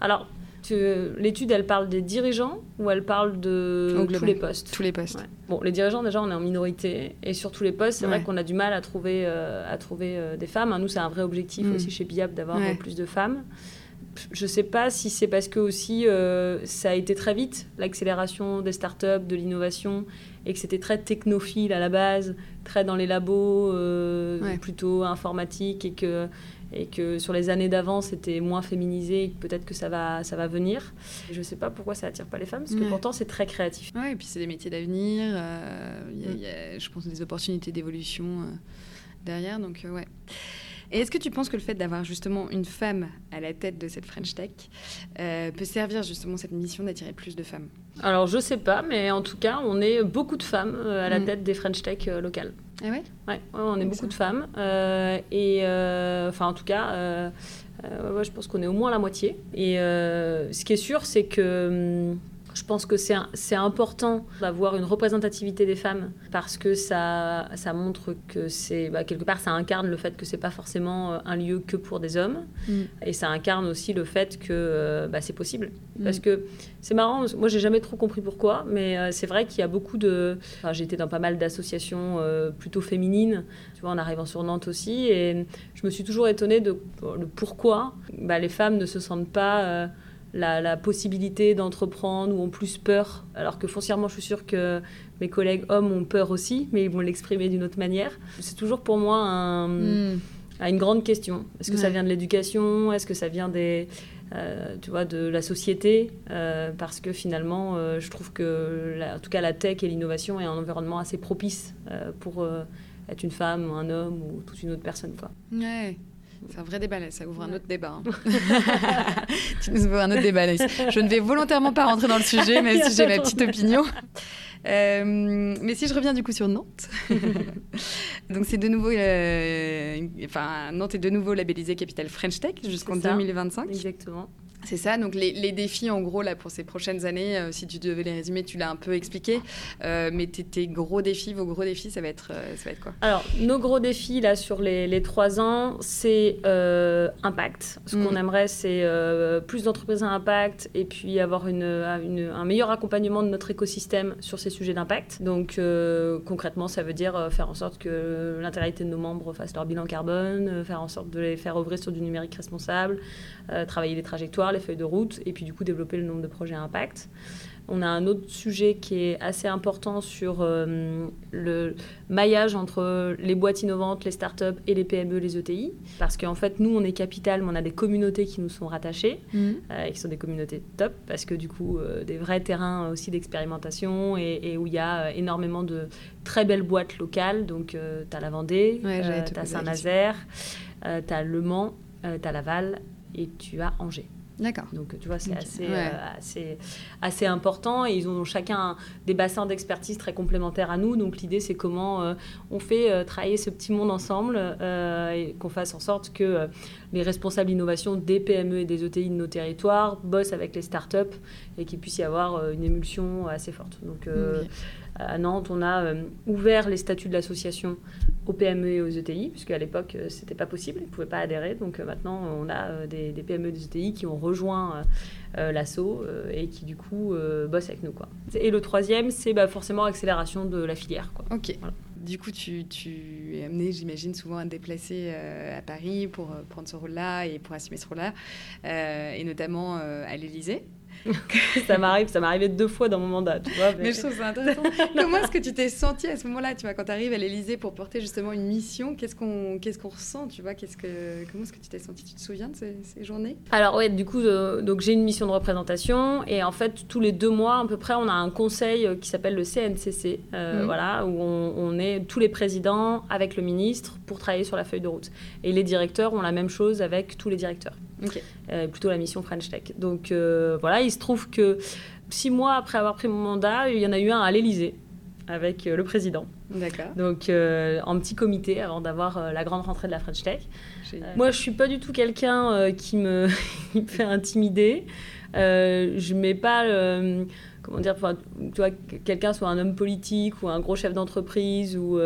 Speaker 2: Alors, l'étude, elle parle des dirigeants ou elle parle de tous les postes?
Speaker 1: Tous les postes.
Speaker 2: Bon, les dirigeants, déjà, on est en minorité. Et sur tous les postes, c'est vrai qu'on a du mal à trouver, euh, à trouver euh, des femmes. Nous, c'est un vrai objectif mm. aussi chez BIAB d'avoir plus de femmes. Je ne sais pas si c'est parce que aussi euh, ça a été très vite, l'accélération des startups, de l'innovation, et que c'était très technophile à la base, très dans les labos, plutôt informatique, et que et que sur les années d'avant c'était moins féminisé et peut-être que ça va, ça va venir. Je ne sais pas pourquoi ça attire pas les femmes, parce que pourtant c'est très créatif.
Speaker 1: Oui, et puis c'est des métiers d'avenir, euh, il y, a, je pense des opportunités d'évolution euh, derrière, donc euh, ouais. Et est-ce que tu penses que le fait d'avoir justement une femme à la tête de cette French Tech peut servir justement cette mission d'attirer plus de femmes?
Speaker 2: Alors je sais pas, mais en tout cas on est beaucoup de femmes à la mm. tête des French Tech locales.
Speaker 1: Ah ouais,
Speaker 2: ouais, on est beaucoup de femmes. et enfin, en tout cas, je pense qu'on est au moins la moitié. Et ce qui est sûr, c'est que. Hum, je pense que c'est important d'avoir une représentativité des femmes parce que ça, ça montre que c'est bah, quelque part ça incarne le fait que c'est pas forcément euh, un lieu que pour des hommes mm. et ça incarne aussi le fait que euh, bah, c'est possible mm. parce que c'est marrant moi j'ai jamais trop compris pourquoi mais euh, c'est vrai qu'il y a beaucoup de enfin, été dans pas mal d'associations plutôt féminines tu vois en arrivant sur Nantes aussi et je me suis toujours étonnée de, pourquoi bah, les femmes ne se sentent pas la, possibilité d'entreprendre ou ont plus peur, alors que foncièrement, je suis sûre que mes collègues hommes ont peur aussi, mais ils vont l'exprimer d'une autre manière. C'est toujours pour moi un, hmm. une grande question. Est-ce que ça vient de l'éducation? Est-ce que ça vient des, euh, tu vois, de la société? Euh, Parce que finalement, euh, je trouve que, en tout cas, la tech et l'innovation est un environnement assez propice pour être une femme ou un homme ou toute une autre personne. Quoi.
Speaker 1: Ouais. C'est un vrai débat, ça ouvre un autre débat. Hein. tu nous ouvres un autre débat, Je ne vais volontairement pas rentrer dans le sujet, même si j'ai ma petite opinion. Euh, mais si je reviens du coup sur Nantes, donc c'est de nouveau, euh, enfin Nantes est de nouveau labellisée capitale French Tech jusqu'en 2025.
Speaker 2: Exactement.
Speaker 1: C'est ça, donc les, défis en gros là pour ces prochaines années, euh, si tu devais les résumer, tu l'as un peu expliqué, euh, mais tes, gros défis, vos gros défis, ça va être, euh, ça va être quoi?
Speaker 2: Alors, nos gros défis là sur les, trois ans, c'est impact. Ce qu'on mm. aimerait, c'est plus d'entreprises à impact et puis avoir une, un meilleur accompagnement de notre écosystème sur ces sujets d'impact. Donc concrètement, ça veut dire faire en sorte que l'intégralité de nos membres fassent leur bilan carbone, faire en sorte de les faire ouvrir sur du numérique responsable, travailler les trajectoires, les feuilles de route, et puis du coup développer le nombre de projets à impact. On a un autre sujet qui est assez important sur euh, le maillage entre les boîtes innovantes, les startups et les PME, les ETI. Parce qu'en fait, nous, on est capital, mais on a des communautés qui nous sont rattachées, mmh. euh, et qui sont des communautés top, parce que du coup, euh, des vrais terrains aussi d'expérimentation et, où il y a énormément de très belles boîtes locales. Donc, tu as la Vendée, tu as Saint-Nazaire, tu as Le Mans, tu as Laval et tu as Angers.
Speaker 1: D'accord.
Speaker 2: Donc, tu vois, c'est assez, euh, assez, assez, important. Et ils ont chacun des bassins d'expertise très complémentaires à nous. Donc, l'idée, c'est comment euh, on fait euh, travailler ce petit monde ensemble et qu'on fasse en sorte que les responsables d'innovation des PME et des ETI de nos territoires bossent avec les startups et qu'il puisse y avoir une émulsion assez forte. Donc, à Nantes, on a ouvert les statuts de l'association aux PME et aux ETI, puisque à l'époque, euh, c'était pas possible, ils ne pouvaient pas adhérer. Donc euh, maintenant, on a euh, des, PME et des ETI qui ont rejoint l'assaut et qui, du coup, bossent avec nous. Quoi. Et le troisième, c'est bah, forcément accélération de la filière. Quoi.
Speaker 1: Ok. Du coup, tu, tu, es amené, j'imagine, souvent à te déplacer à Paris pour prendre ce rôle-là et pour assumer ce rôle-là, et notamment à l'Élysée.
Speaker 2: ça m'arrive, ça m'est arrivé deux fois dans mon mandat, tu vois.
Speaker 1: Mais, je trouve ça intéressant. Comment est-ce que tu t'es senti à ce moment-là, tu vois, quand tu arrives à l'Elysée pour porter justement une mission Qu'est-ce qu'on qu'est-ce qu'on ressent, tu vois qu'est-ce que Comment est-ce que tu t'es senti Tu te souviens de ces, journées?
Speaker 2: Alors ouais, du coup, euh, donc j'ai une mission de représentation et en fait tous les deux mois à peu près, on a un conseil euh, qui s'appelle le CNCC, euh, mmh. voilà, où on, on, est tous les présidents avec le ministre pour travailler sur la feuille de route. Et les directeurs ont la même chose avec tous les directeurs. Euh, plutôt la mission French Tech. Donc euh, voilà, il se trouve que six mois après avoir pris mon mandat, il y en a eu un à l'Elysée avec euh, le président.
Speaker 1: D'accord.
Speaker 2: Donc en petit comité avant d'avoir la grande rentrée de la French Tech. moi, je suis pas du tout quelqu'un qui, me fait intimider. je mets pas comment dire, tu vois, quelqu'un soit un homme politique ou un gros chef d'entreprise ou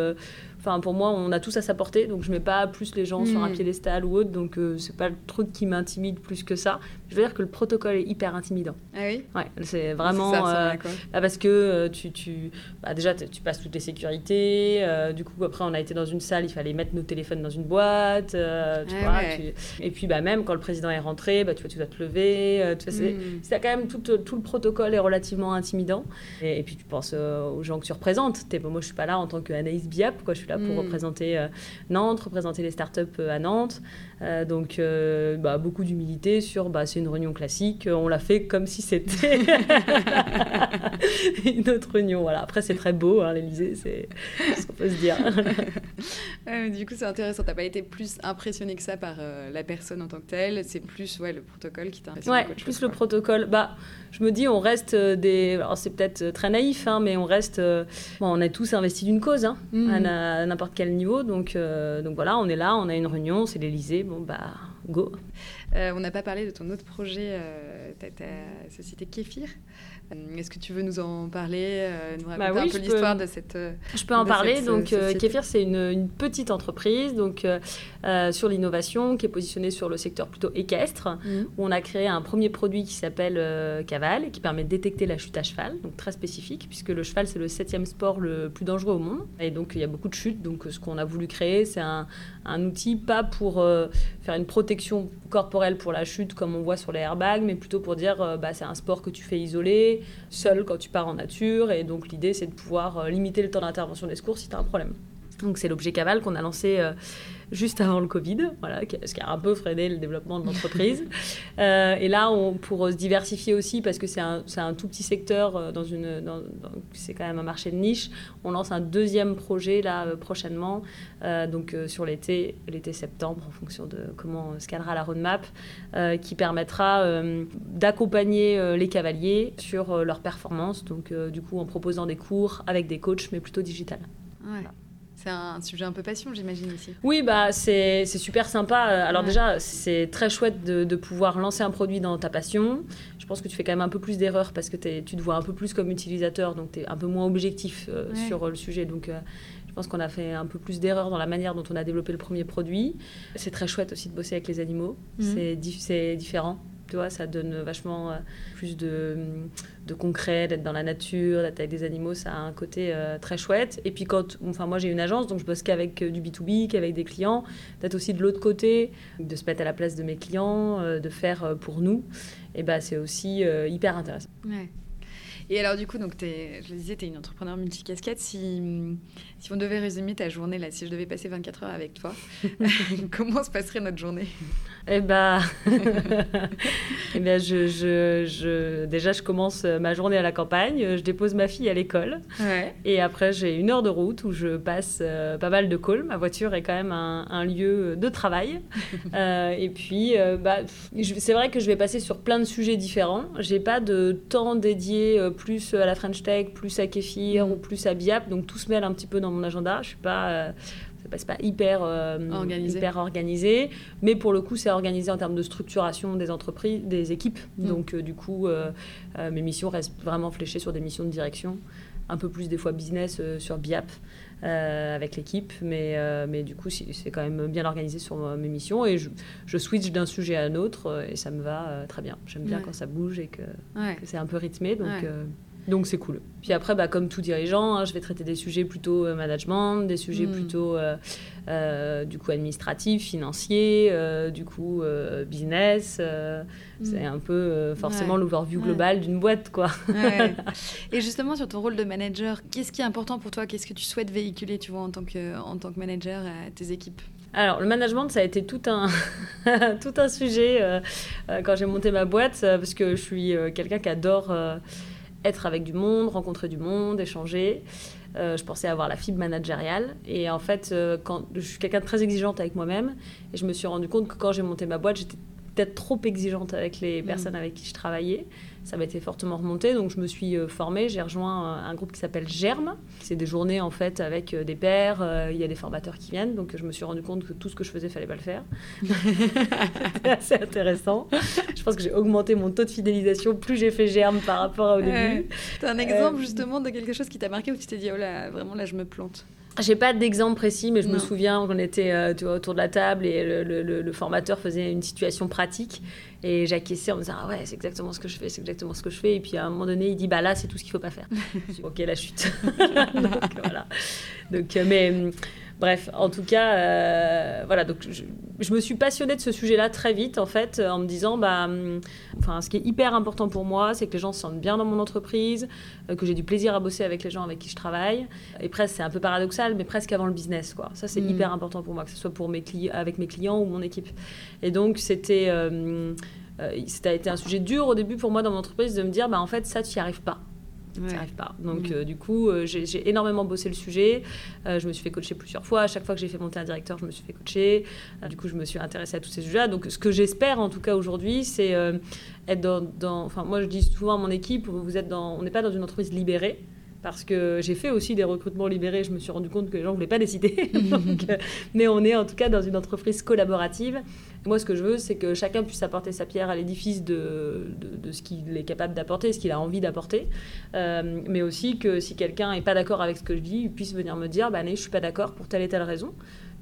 Speaker 2: Enfin, pour moi, on a tous à sa portée, donc je mets pas plus les gens sur un hmm. piédestal ou autre, donc euh, c'est pas le truc qui m'intimide plus que ça. Je veux dire que le protocole est hyper intimidant.
Speaker 1: Ah oui?
Speaker 2: Ouais, c'est vraiment. Euh, bah, parce que euh, tu, tu bah, déjà, tu passes toutes les sécurités, du coup, après, on a été dans une salle, il fallait mettre nos téléphones dans une boîte, tu ah vois, et puis, bah, même quand le président est rentré, bah, tu, vois, tu dois te lever, tu vois, c'est, hmm. quand même tout, tout, le protocole est relativement intimidant. Et, puis, tu penses aux gens que tu représentes. Es, moi, je suis pas là en tant qu'Anaïs Biap, quoi, je suis là pour hmm. représenter euh, Nantes, représenter les startups euh, à Nantes? Euh, donc, bah, beaucoup d'humilité sur bah, c'est une réunion classique, on l'a fait comme si c'était une autre réunion. Voilà. Après, c'est très beau, hein, l'Elysée, c'est ce qu'on peut se dire.
Speaker 1: du coup, c'est intéressant. Tu n'as pas été plus impressionné que ça par la personne en tant que telle, c'est plus ouais, le protocole qui t'a
Speaker 2: impressionné. Ouais, plus le protocole. Bah, je me dis, on reste des. Alors, c'est peut-être très naïf, hein, mais on reste. Bon, on a tous investi d'une cause. Hein. Hmm à n'importe quel niveau. Donc, donc voilà, on est là, on a une réunion, c'est l'Elysée, bon bah go.
Speaker 1: on n'a pas parlé de ton autre projet, ta, ta, société Kéfir. Euh, est-ce que tu veux nous en parler, euh, nous
Speaker 2: bah raconter un peu l'histoire de cette euh, Je peux en parler. donc, Kefir, c'est une, petite entreprise donc, sur l'innovation qui est positionnée sur le secteur plutôt équestre, mhm. où on a créé un premier produit qui s'appelle Caval et qui permet de détecter la chute à cheval, donc très spécifique, puisque le cheval, c'est le septième sport le plus dangereux au monde. Et donc, il y a beaucoup de chutes. Donc, ce qu'on a voulu créer, c'est un, un, outil pas pour faire une protection corporelle pour la chute, comme on voit sur les airbags, mais plutôt pour dire bah, c'est un sport que tu fais isolé seul quand tu pars en nature. Et donc l'idée, c'est de pouvoir euh, limiter le temps d'intervention des secours si tu as un problème. Donc c'est l'objet Caval qu'on a lancé euh, juste avant le Covid, voilà, ce qui a un peu freiné le développement de l'entreprise. Euh, et là, on, pour se diversifier aussi, parce que c'est un, un, tout petit secteur, euh, dans une, dans, c'est quand même un marché de niche, on lance un deuxième projet là euh, prochainement, donc sur l'été, l'été-septembre, en fonction de comment se calera la roadmap, qui permettra d'accompagner les cavaliers sur leur performance, donc du coup en proposant des cours avec des coachs, mais plutôt digital.
Speaker 1: C'est un sujet un peu passion, j'imagine, ici.
Speaker 2: Oui, bah, c'est super sympa. Alors déjà, c'est très chouette de, pouvoir lancer un produit dans ta passion. Je pense que tu fais quand même un peu plus d'erreurs parce que tu te vois un peu plus comme utilisateur, donc tu es un peu moins objectif euh, sur le sujet. Donc euh, je pense qu'on a fait un peu plus d'erreurs dans la manière dont on a développé le premier produit. C'est très chouette aussi de bosser avec les animaux. Mhm. C'est différent ça donne vachement euh, plus de, de concret, d'être dans la nature, d'être avec des animaux, ça a un côté euh, très chouette. Et puis quand, enfin moi j'ai une agence, donc je bosse qu'avec euh, du B2B, qu'avec des clients, d'être aussi de l'autre côté, de se mettre à la place de mes clients, de faire pour nous, et ben c'est aussi hyper intéressant.
Speaker 1: Et alors, du coup, donc es, je le disais, tu es une entrepreneur multicasquette. Si, si on devait résumer ta journée, là, si je devais passer 24 heures avec toi, comment se passerait notre journée?
Speaker 2: Eh bien, eh ben, je, je, je, déjà, je commence ma journée à la campagne, je dépose ma fille à l'école. Et après, j'ai une heure de route où je passe euh, pas mal de calls. Ma voiture est quand même un, lieu de travail. Euh, et puis, euh, bah, c'est vrai que je vais passer sur plein de sujets différents. J'ai pas de temps dédié plus à la French Tech, plus à Kéfir ou plus à Biap. Donc tout se mêle un petit peu dans mon agenda. Je suis pas euh, c'est pas hyper, euh, organisé. hyper organisé, mais pour le coup, c'est organisé en termes de structuration des entreprises, des équipes. Mm. Donc, euh, du coup, mes missions restent vraiment fléchées sur des missions de direction, un peu plus des fois business sur BIAP. avec l'équipe, mais, mais du coup, c'est quand même bien organisé sur mes missions et je, je switch d'un sujet à un autre et ça me va très bien. J'aime bien quand ça bouge et que, c'est un peu rythmé, donc donc c'est cool. Puis après, bah, comme tout dirigeant, hein, je vais traiter des sujets plutôt euh, management, des sujets hmm. plutôt euh, euh, du coup administratifs, financiers, du coup business. Hmm. C'est un peu forcément l'overview global d'une boîte, quoi.
Speaker 1: Et justement sur ton rôle de manager, qu'est-ce qui est important pour toi? Qu'est-ce que tu souhaites véhiculer, tu vois, en tant que en tant que manager à tes équipes?
Speaker 2: Alors, le management, ça a été tout un, tout un sujet quand j'ai monté ma boîte, parce que je suis quelqu'un qui adore être avec du monde, rencontrer du monde, échanger. Euh, je pensais avoir la fibre managériale. Et en fait, euh, je suis quelqu'un de très exigeante avec moi-même. Et je me suis rendu compte que quand j'ai monté ma boîte, j'étais peut-être trop exigeante avec les mmh. personnes avec qui je travaillais ça m'a été fortement remonté. Donc je me suis euh, formée, j'ai rejoint un groupe qui s'appelle Germe. C'est des journées en fait avec euh, des pairs, euh, il y a des formateurs qui viennent. Donc je me suis rendu compte que tout ce que je faisais, fallait pas le faire. C'était assez intéressant. Je pense que j'ai augmenté mon taux de fidélisation plus j'ai fait Germe par rapport au début.
Speaker 1: tu as un exemple justement de quelque chose qui t'a marqué où tu t'es dit, oh là, vraiment là, je me plante?
Speaker 2: J'ai pas d'exemple précis, mais je me souviens qu'on était autour de la table et le, le, formateur faisait une situation pratique et j'acquiesçais en me disant ah ouais c'est exactement ce que je fais, c'est exactement ce que je fais. Et puis à un moment donné il dit bah là c'est tout ce qu'il faut pas faire. ok la chute. donc voilà. Donc euh, mais hum, bref en tout cas euh, voilà donc je, me suis passionnée de ce sujet-là très vite en fait en me disant bah hum, enfin ce qui est hyper important pour moi c'est que les gens se sentent bien dans mon entreprise, euh, que j'ai du plaisir à bosser avec les gens avec qui je travaille. Et presque c'est un peu paradoxal mais presque avant le business quoi. Ça c'est mm. hyper important pour moi que ce soit pour mes avec mes clients ou mon équipe. Et donc c'était euh, a été un sujet dur au début pour moi dans mon entreprise de me dire, bah, en fait, ça, tu n'y arrives pas. Ouais. arrives pas. Donc, mm. euh, du coup, euh, j'ai énormément bossé le sujet. je me suis fait coacher plusieurs fois. À chaque fois que j'ai fait monter un directeur, je me suis fait coacher. du coup, je me suis intéressée à tous ces sujets-là. Donc, ce que j'espère, en tout cas aujourd'hui, c'est être dans, Enfin, moi, je dis souvent à mon équipe, vous êtes dans... on n'est pas dans une entreprise libérée parce que j'ai fait aussi des recrutements libérés. Je me suis rendu compte que les gens ne voulaient pas décider. Euh, mais on est en tout cas dans une entreprise collaborative. moi, ce que je veux, c'est que chacun puisse apporter sa pierre à l'édifice de, de, ce qu'il est capable d'apporter, ce qu'il a envie d'apporter. Euh, mais aussi que si quelqu'un n'est pas d'accord avec ce que je dis, il puisse venir me dire bah, je ne suis pas d'accord pour telle et telle raison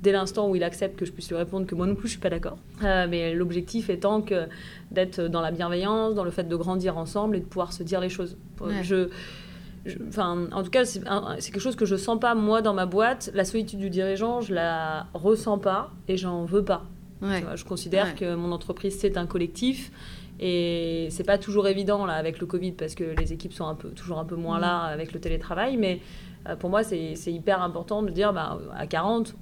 Speaker 2: dès l'instant où il accepte que je puisse lui répondre que moi non plus je suis pas d'accord. Euh, mais l'objectif étant que d'être dans la bienveillance, dans le fait de grandir ensemble et de pouvoir se dire les choses. Je, Enfin, en tout cas, c'est quelque chose que je sens pas moi dans ma boîte. La solitude du dirigeant, je la ressens pas et j'en veux pas. je considère que mon entreprise c'est un collectif et c'est pas toujours évident là avec le Covid parce que les équipes sont un peu toujours un peu moins mm. là avec le télétravail. Mais euh, pour moi, c'est hyper important de dire bah, à 40,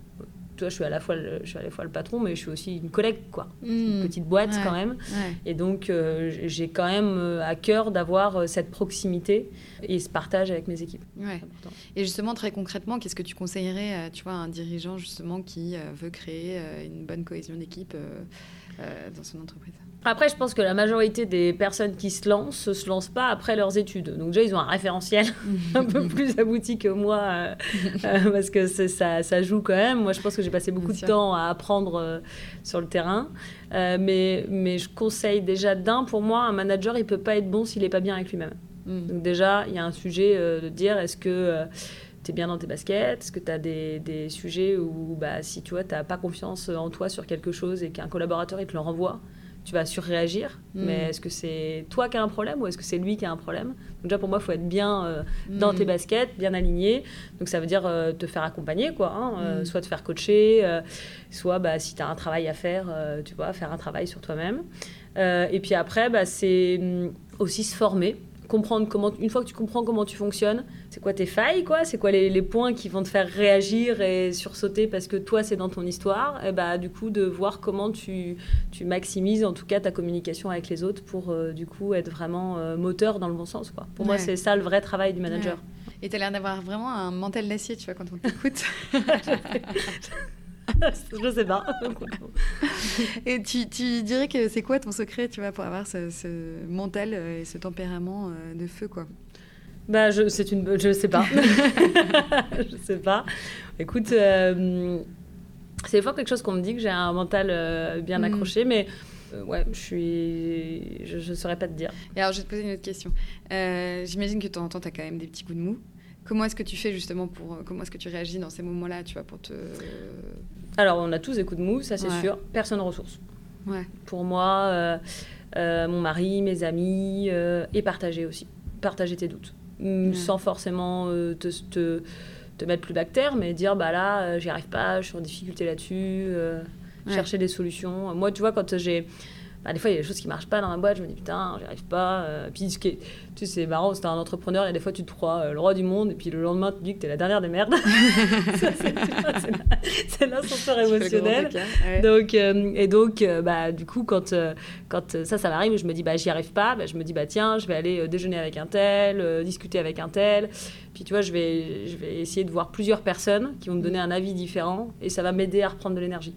Speaker 2: je suis à la fois le, je suis à la fois le patron, mais je suis aussi une collègue, quoi. Une hmm. petite boîte quand même. Et donc, euh, j'ai quand même euh, à cœur d'avoir euh, cette proximité et ce partage avec mes équipes.
Speaker 1: Et justement, très concrètement, qu'est-ce que tu conseillerais, tu vois, à un dirigeant justement qui veut créer une bonne cohésion d'équipe dans son entreprise?
Speaker 2: Après, je pense que la majorité des personnes qui se lancent se lancent pas après leurs études. Donc déjà, ils ont un référentiel un peu plus abouti que moi, euh, euh, parce que ça, ça, joue quand même. Moi, je pense que j'ai passé beaucoup de temps à apprendre euh, sur le terrain. mais, mais je conseille déjà d'un, pour moi, un manager, il peut pas être bon s'il n'est pas bien avec lui-même. Mm. Donc déjà, il y a un sujet de dire, est-ce que tu es bien dans tes baskets? Est-ce que tu as des, des, sujets où, bah, si tu vois, tu n'as pas confiance en toi sur quelque chose et qu'un collaborateur, il te le renvoie? Tu vas surréagir. Mm. Mais est-ce que c'est toi qui as un problème ou est-ce que c'est lui qui a un problème? Donc déjà pour moi, il faut être bien euh, dans tes mm. baskets, bien aligné. Donc ça veut dire euh, te faire accompagner, quoi. Hein, euh, mm. soit te faire coacher, soit bah, si tu as un travail à faire, tu vois, faire un travail sur toi-même. et puis après, bah, c'est aussi se former comprendre comment, une fois que tu comprends comment tu fonctionnes, c'est quoi tes failles, quoi, c'est quoi les, points qui vont te faire réagir et sursauter parce que toi c'est dans ton histoire, et bah du coup de voir comment tu, tu maximises en tout cas ta communication avec les autres pour euh, du coup être vraiment euh, moteur dans le bon sens, quoi. Pour moi c'est ça le vrai travail du manager.
Speaker 1: Et tu as l'air d'avoir vraiment un mental d'acier, tu vois, quand on t'écoute.
Speaker 2: je sais pas.
Speaker 1: et tu, tu, dirais que c'est quoi ton secret, tu vois, pour avoir ce, mental euh, et ce tempérament de feu, quoi?
Speaker 2: Bah, je, c'est une, je sais pas. je sais pas. Écoute, euh, c'est des fois quelque chose qu'on me dit que j'ai un mental bien mm. accroché, mais ouais, je suis, je, ne saurais pas te dire.
Speaker 1: Et alors, je vais te poser une autre question. j'imagine que de temps en temps, tu as quand même des petits coups de mou. Comment est-ce que tu fais justement pour comment est-ce que tu réagis dans ces moments-là, tu vois, pour te
Speaker 2: alors, on a tous des coups de mou, ça c'est sûr. Personne ressource. Ouais. Pour moi, euh, euh, mon mari, mes amis, euh, et partager aussi. Partager tes doutes. Sans forcément te, te, te, mettre plus bactère, mais dire bah là, j'y arrive pas, je suis en difficulté là-dessus, chercher des solutions. Moi, tu vois, quand j'ai bah, des fois, il y a des choses qui marchent pas dans ma boîte. Je me dis, putain, j'y arrive pas. Euh, puis, tu sais, c'est marrant, c'est un entrepreneur. Il y a des fois, tu te crois euh, le roi du monde. Et puis, le lendemain, tu te dis que tu es la dernière des merdes. c'est l'ascenseur émotionnel. Donc, euh, et donc, bah, du coup, quand, quand ça, ça m'arrive, je me dis, bah, j'y arrive pas. Bah, je me dis, bah, tiens, je vais aller déjeuner avec un tel, discuter avec un tel. Puis tu vois, je vais, je vais essayer de voir plusieurs personnes qui vont me donner un avis différent et ça va m'aider à reprendre de l'énergie.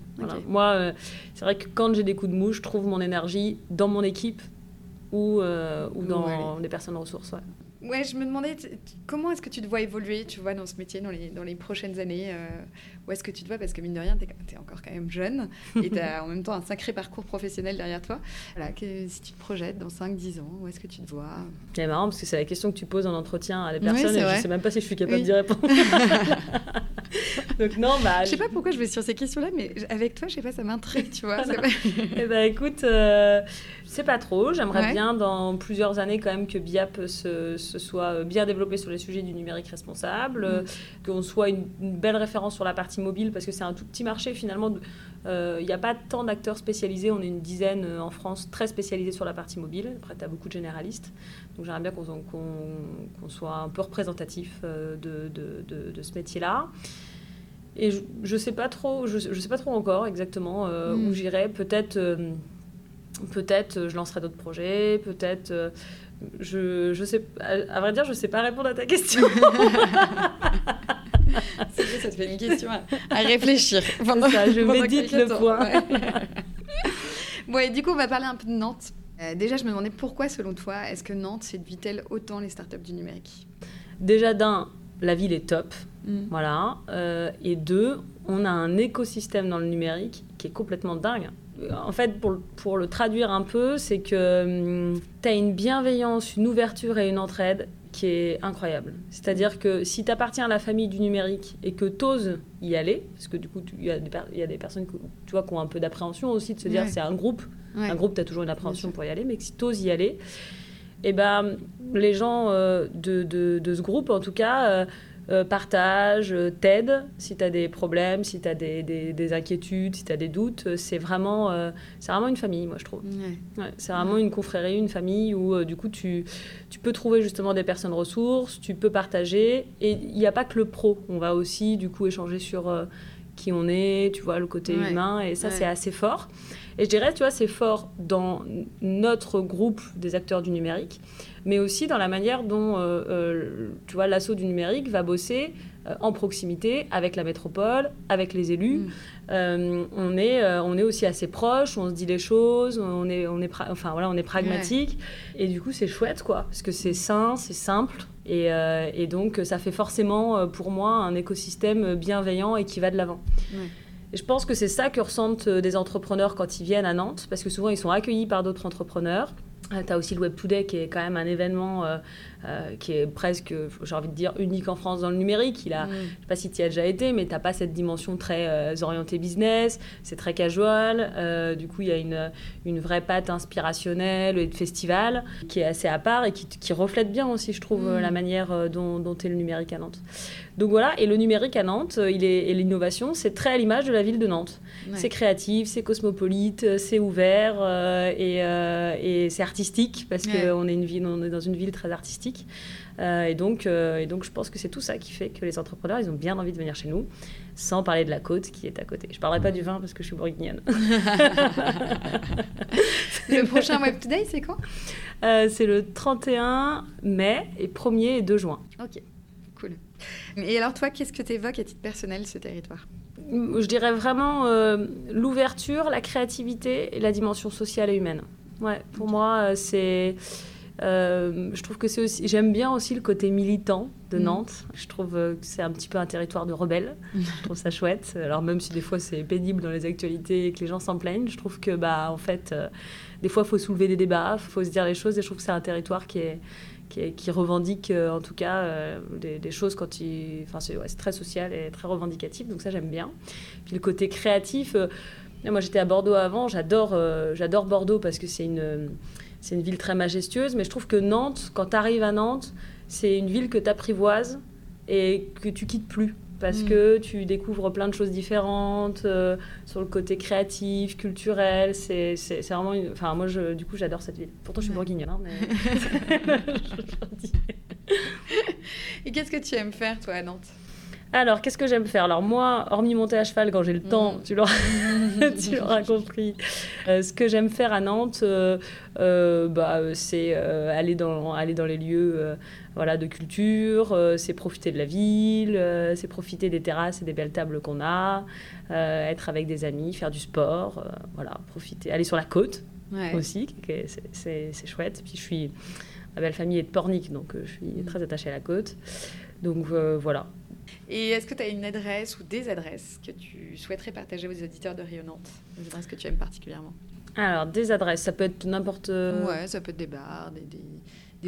Speaker 2: Moi, c'est vrai que quand j'ai des coups de mouche, je trouve mon énergie dans mon équipe ou, euh, ou dans des personnes ressources.
Speaker 1: Ouais, je me demandais comment est-ce que tu te vois évoluer, tu vois, dans ce métier dans les, dans les prochaines années. Euh, où est-ce que tu te vois Parce que mine de rien, tu es, encore quand même jeune et tu as en même temps un sacré parcours professionnel derrière toi. Voilà, que, si tu te projettes dans 5-10 ans, où est-ce que tu te vois?
Speaker 2: C'est marrant parce que c'est la question que tu poses en entretien à des personnes et je sais même pas si je suis capable d'y répondre. Donc non, bah...
Speaker 1: Je sais pas pourquoi je vais sur ces questions-là, mais avec toi, je sais pas, ça m'intrigue, tu vois.
Speaker 2: eh ben écoute, euh, c'est pas trop. J'aimerais bien dans plusieurs années quand même que BIAP se, se, soit bien développé sur les sujets du numérique responsable, mm. qu'on soit une, belle référence sur la partie mobile parce que c'est un tout petit marché finalement. Il euh, n'y a pas tant d'acteurs spécialisés. On est une dizaine euh, en France très spécialisés sur la partie mobile. Après, tu as beaucoup de généralistes. Donc j'aimerais bien qu'on soit un peu représentatif euh, de, de, de, ce métier-là. Et je ne sais pas trop, je, je, sais pas trop encore exactement où mm. j'irai. Peut-être Peut-être euh, je lancerai d'autres projets, peut-être euh, je, je sais à, vrai dire je sais pas répondre à ta question.
Speaker 1: C'est ça te fait une question à, réfléchir.
Speaker 2: Pendant, ça, je médite le point.
Speaker 1: bon et du coup on va parler un peu de Nantes. Euh, déjà je me demandais pourquoi selon toi est-ce que Nantes séduit-elle autant les startups du numérique?
Speaker 2: Déjà d'un, la ville est top. Mm. Voilà. Euh, et deux, on a un écosystème dans le numérique qui est complètement dingue. En fait, pour, pour le traduire un peu, c'est que hum, tu as une bienveillance, une ouverture et une entraide qui est incroyable. C'est-à-dire que si tu appartiens à la famille du numérique et que tu oses y aller, parce que du coup, il y, a des personnes tu vois, qui ont un peu d'appréhension aussi de se dire c'est un groupe. Un groupe, tu as toujours une appréhension pour y aller, mais si tu oses y aller, et eh ben, les gens euh, de, de, de, ce groupe, en tout cas, euh, euh, partage, euh, t'aide si tu as des problèmes, si tu as des, des, inquiétudes, si tu as des doutes. Euh, c'est vraiment, c'est vraiment une famille, moi, je trouve. c'est vraiment une confrérie, une famille où, du coup, tu, tu peux trouver justement des personnes ressources, tu peux partager. Et il n'y a pas que le pro. On va aussi, du coup, échanger sur qui on est, tu vois, le côté humain. Et ça, c'est assez fort. Et je dirais, tu vois, c'est fort dans notre groupe des acteurs du numérique mais aussi dans la manière dont euh, euh, tu vois l'assaut du numérique va bosser euh, en proximité avec la métropole, avec les élus. Mm. on, est, on est aussi assez proche, on se dit les choses, on est, on est, enfin, voilà, on est pragmatique. Et du coup, c'est chouette, quoi, parce que c'est sain, c'est simple. Et, et, donc, ça fait forcément pour moi un écosystème bienveillant et qui va de l'avant. Et je pense que c'est ça que ressentent des entrepreneurs quand ils viennent à Nantes, parce que souvent ils sont accueillis par d'autres entrepreneurs. Euh, tu as aussi le Web Today qui est quand même un événement euh, euh, qui est presque, j'ai envie de dire, unique en France dans le numérique. Il a, mm. Je ne sais pas si tu y as déjà été, mais tu n'as pas cette dimension très orientée business, c'est très casual. du coup, il y a une, une, vraie patte inspirationnelle et de festival qui est assez à part et qui, qui reflète bien aussi, je trouve, mm. la manière dont, dont est le numérique à Nantes. Donc voilà, et le numérique à Nantes il est, et l'innovation, c'est très à l'image de la ville de Nantes. C'est créatif, c'est cosmopolite, c'est ouvert et, et c'est artistique parce qu'on est, une ville, on est dans une ville très artistique. Euh, et, donc, euh, et donc, je pense que c'est tout ça qui fait que les entrepreneurs, ils ont bien envie de venir chez nous, sans parler de la côte qui est à côté. Je ne parlerai pas du vin parce que je suis bourguignonne.
Speaker 1: le prochain Web Today, c'est quand?
Speaker 2: Euh, C'est le 31 mai et 1er et 2 juin.
Speaker 1: Ok, cool. Et alors, toi, qu'est-ce que tu évoques à titre personnel ce territoire?
Speaker 2: Je dirais vraiment l'ouverture, la créativité et la dimension sociale et humaine. Ouais, pour moi, euh, c'est. Euh, je trouve que c'est aussi. J'aime bien aussi le côté militant de mm. Nantes. Je trouve euh, que c'est un petit peu un territoire de rebelles. je trouve ça chouette. Alors même si des fois c'est pénible dans les actualités et que les gens s'en plaignent, je trouve que bah en fait, des fois il faut soulever des débats, il faut se dire les choses. Et je trouve que c'est un territoire qui est qui, revendique en tout cas des, choses quand il. Enfin c'est très social et très revendicatif. Donc ça j'aime bien. Puis le côté créatif. Moi, j'étais à Bordeaux avant. J'adore, euh, Bordeaux parce que c'est une, une ville très majestueuse. Mais je trouve que Nantes, quand tu arrives à Nantes, c'est une ville que tu apprivoises et que tu quittes plus parce mm. que tu découvres plein de choses différentes euh, sur le côté créatif, culturel. C'est, vraiment. Enfin, moi, je, du coup, j'adore cette ville. Pourtant, je suis bourguignonne. Hein, mais...
Speaker 1: et qu'est-ce que tu aimes faire, toi, à Nantes?
Speaker 2: Alors, qu'est-ce que j'aime faire? Alors, moi, hormis monter à cheval quand j'ai le temps, mm. tu l'auras compris. Euh, ce que j'aime faire à Nantes, euh, euh, bah, c'est aller, dans, aller dans les lieux voilà, de culture, c'est profiter de la ville, c'est profiter des terrasses et des belles tables qu'on a, être avec des amis, faire du sport, voilà, profiter, aller sur la côte aussi, c'est chouette. Puis je suis. Ma belle famille est de Pornic, donc je suis mm. très attachée à la côte. Donc voilà,
Speaker 1: et est-ce que tu as une adresse ou des adresses que tu souhaiterais partager aux auditeurs de Rio Nantes? Des adresses que tu aimes particulièrement?
Speaker 2: Alors, des adresses, ça peut être n'importe...
Speaker 1: Ouais, ça peut être des bars, des, des,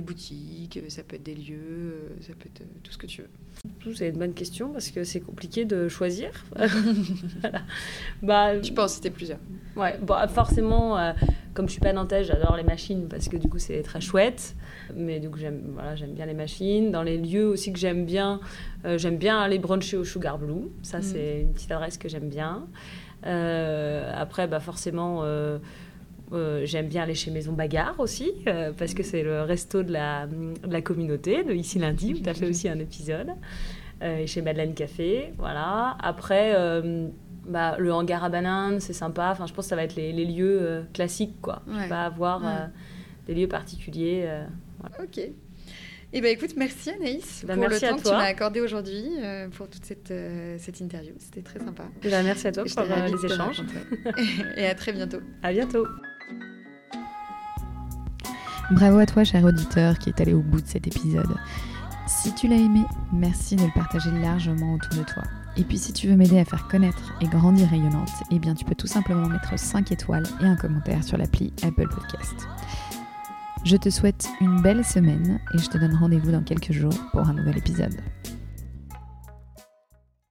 Speaker 1: boutiques, ça peut être des lieux, ça peut être tout ce que tu veux.
Speaker 2: C'est une bonne question parce que c'est compliqué de choisir.
Speaker 1: bah, je pense c'était plusieurs.
Speaker 2: Ouais, forcément, euh, comme je suis pas nantaise, j'adore les machines parce que du coup c'est très chouette. Mais donc j'aime voilà, j'aime bien les machines. Dans les lieux aussi que j'aime bien, euh, j'aime bien aller bruncher au Sugar Blue. Ça, mm. c'est une petite adresse que j'aime bien. Euh, après, bah, forcément, euh, j'aime bien aller chez Maison Bagarre aussi, parce que c'est le resto de la, de la communauté, de Ici Lundi, où tu as fait aussi un épisode. et chez Madeleine Café, voilà. Après, bah, le hangar à bananes, c'est sympa. Enfin, je pense que ça va être les, les lieux classiques, quoi. Ouais. Je vais pas avoir des lieux particuliers.
Speaker 1: Ok. Eh ben, écoute, merci Anaïs bah, pour le temps que tu m'as accordé aujourd'hui euh, pour toute cette, euh, cette interview. C'était très sympa.
Speaker 2: Bah, merci à toi pour euh, les échanges.
Speaker 1: Et à très bientôt.
Speaker 2: À bientôt.
Speaker 1: Bravo à toi, cher auditeur, qui est allé au bout de cet épisode. Si tu l'as aimé, merci de le partager largement autour de toi. Et puis si tu veux m'aider à faire connaître et grandir rayonnante, eh bien tu peux tout simplement mettre 5 étoiles et un commentaire sur l'appli Apple Podcast. Je te souhaite une belle semaine et je te donne rendez-vous dans quelques jours pour un nouvel épisode.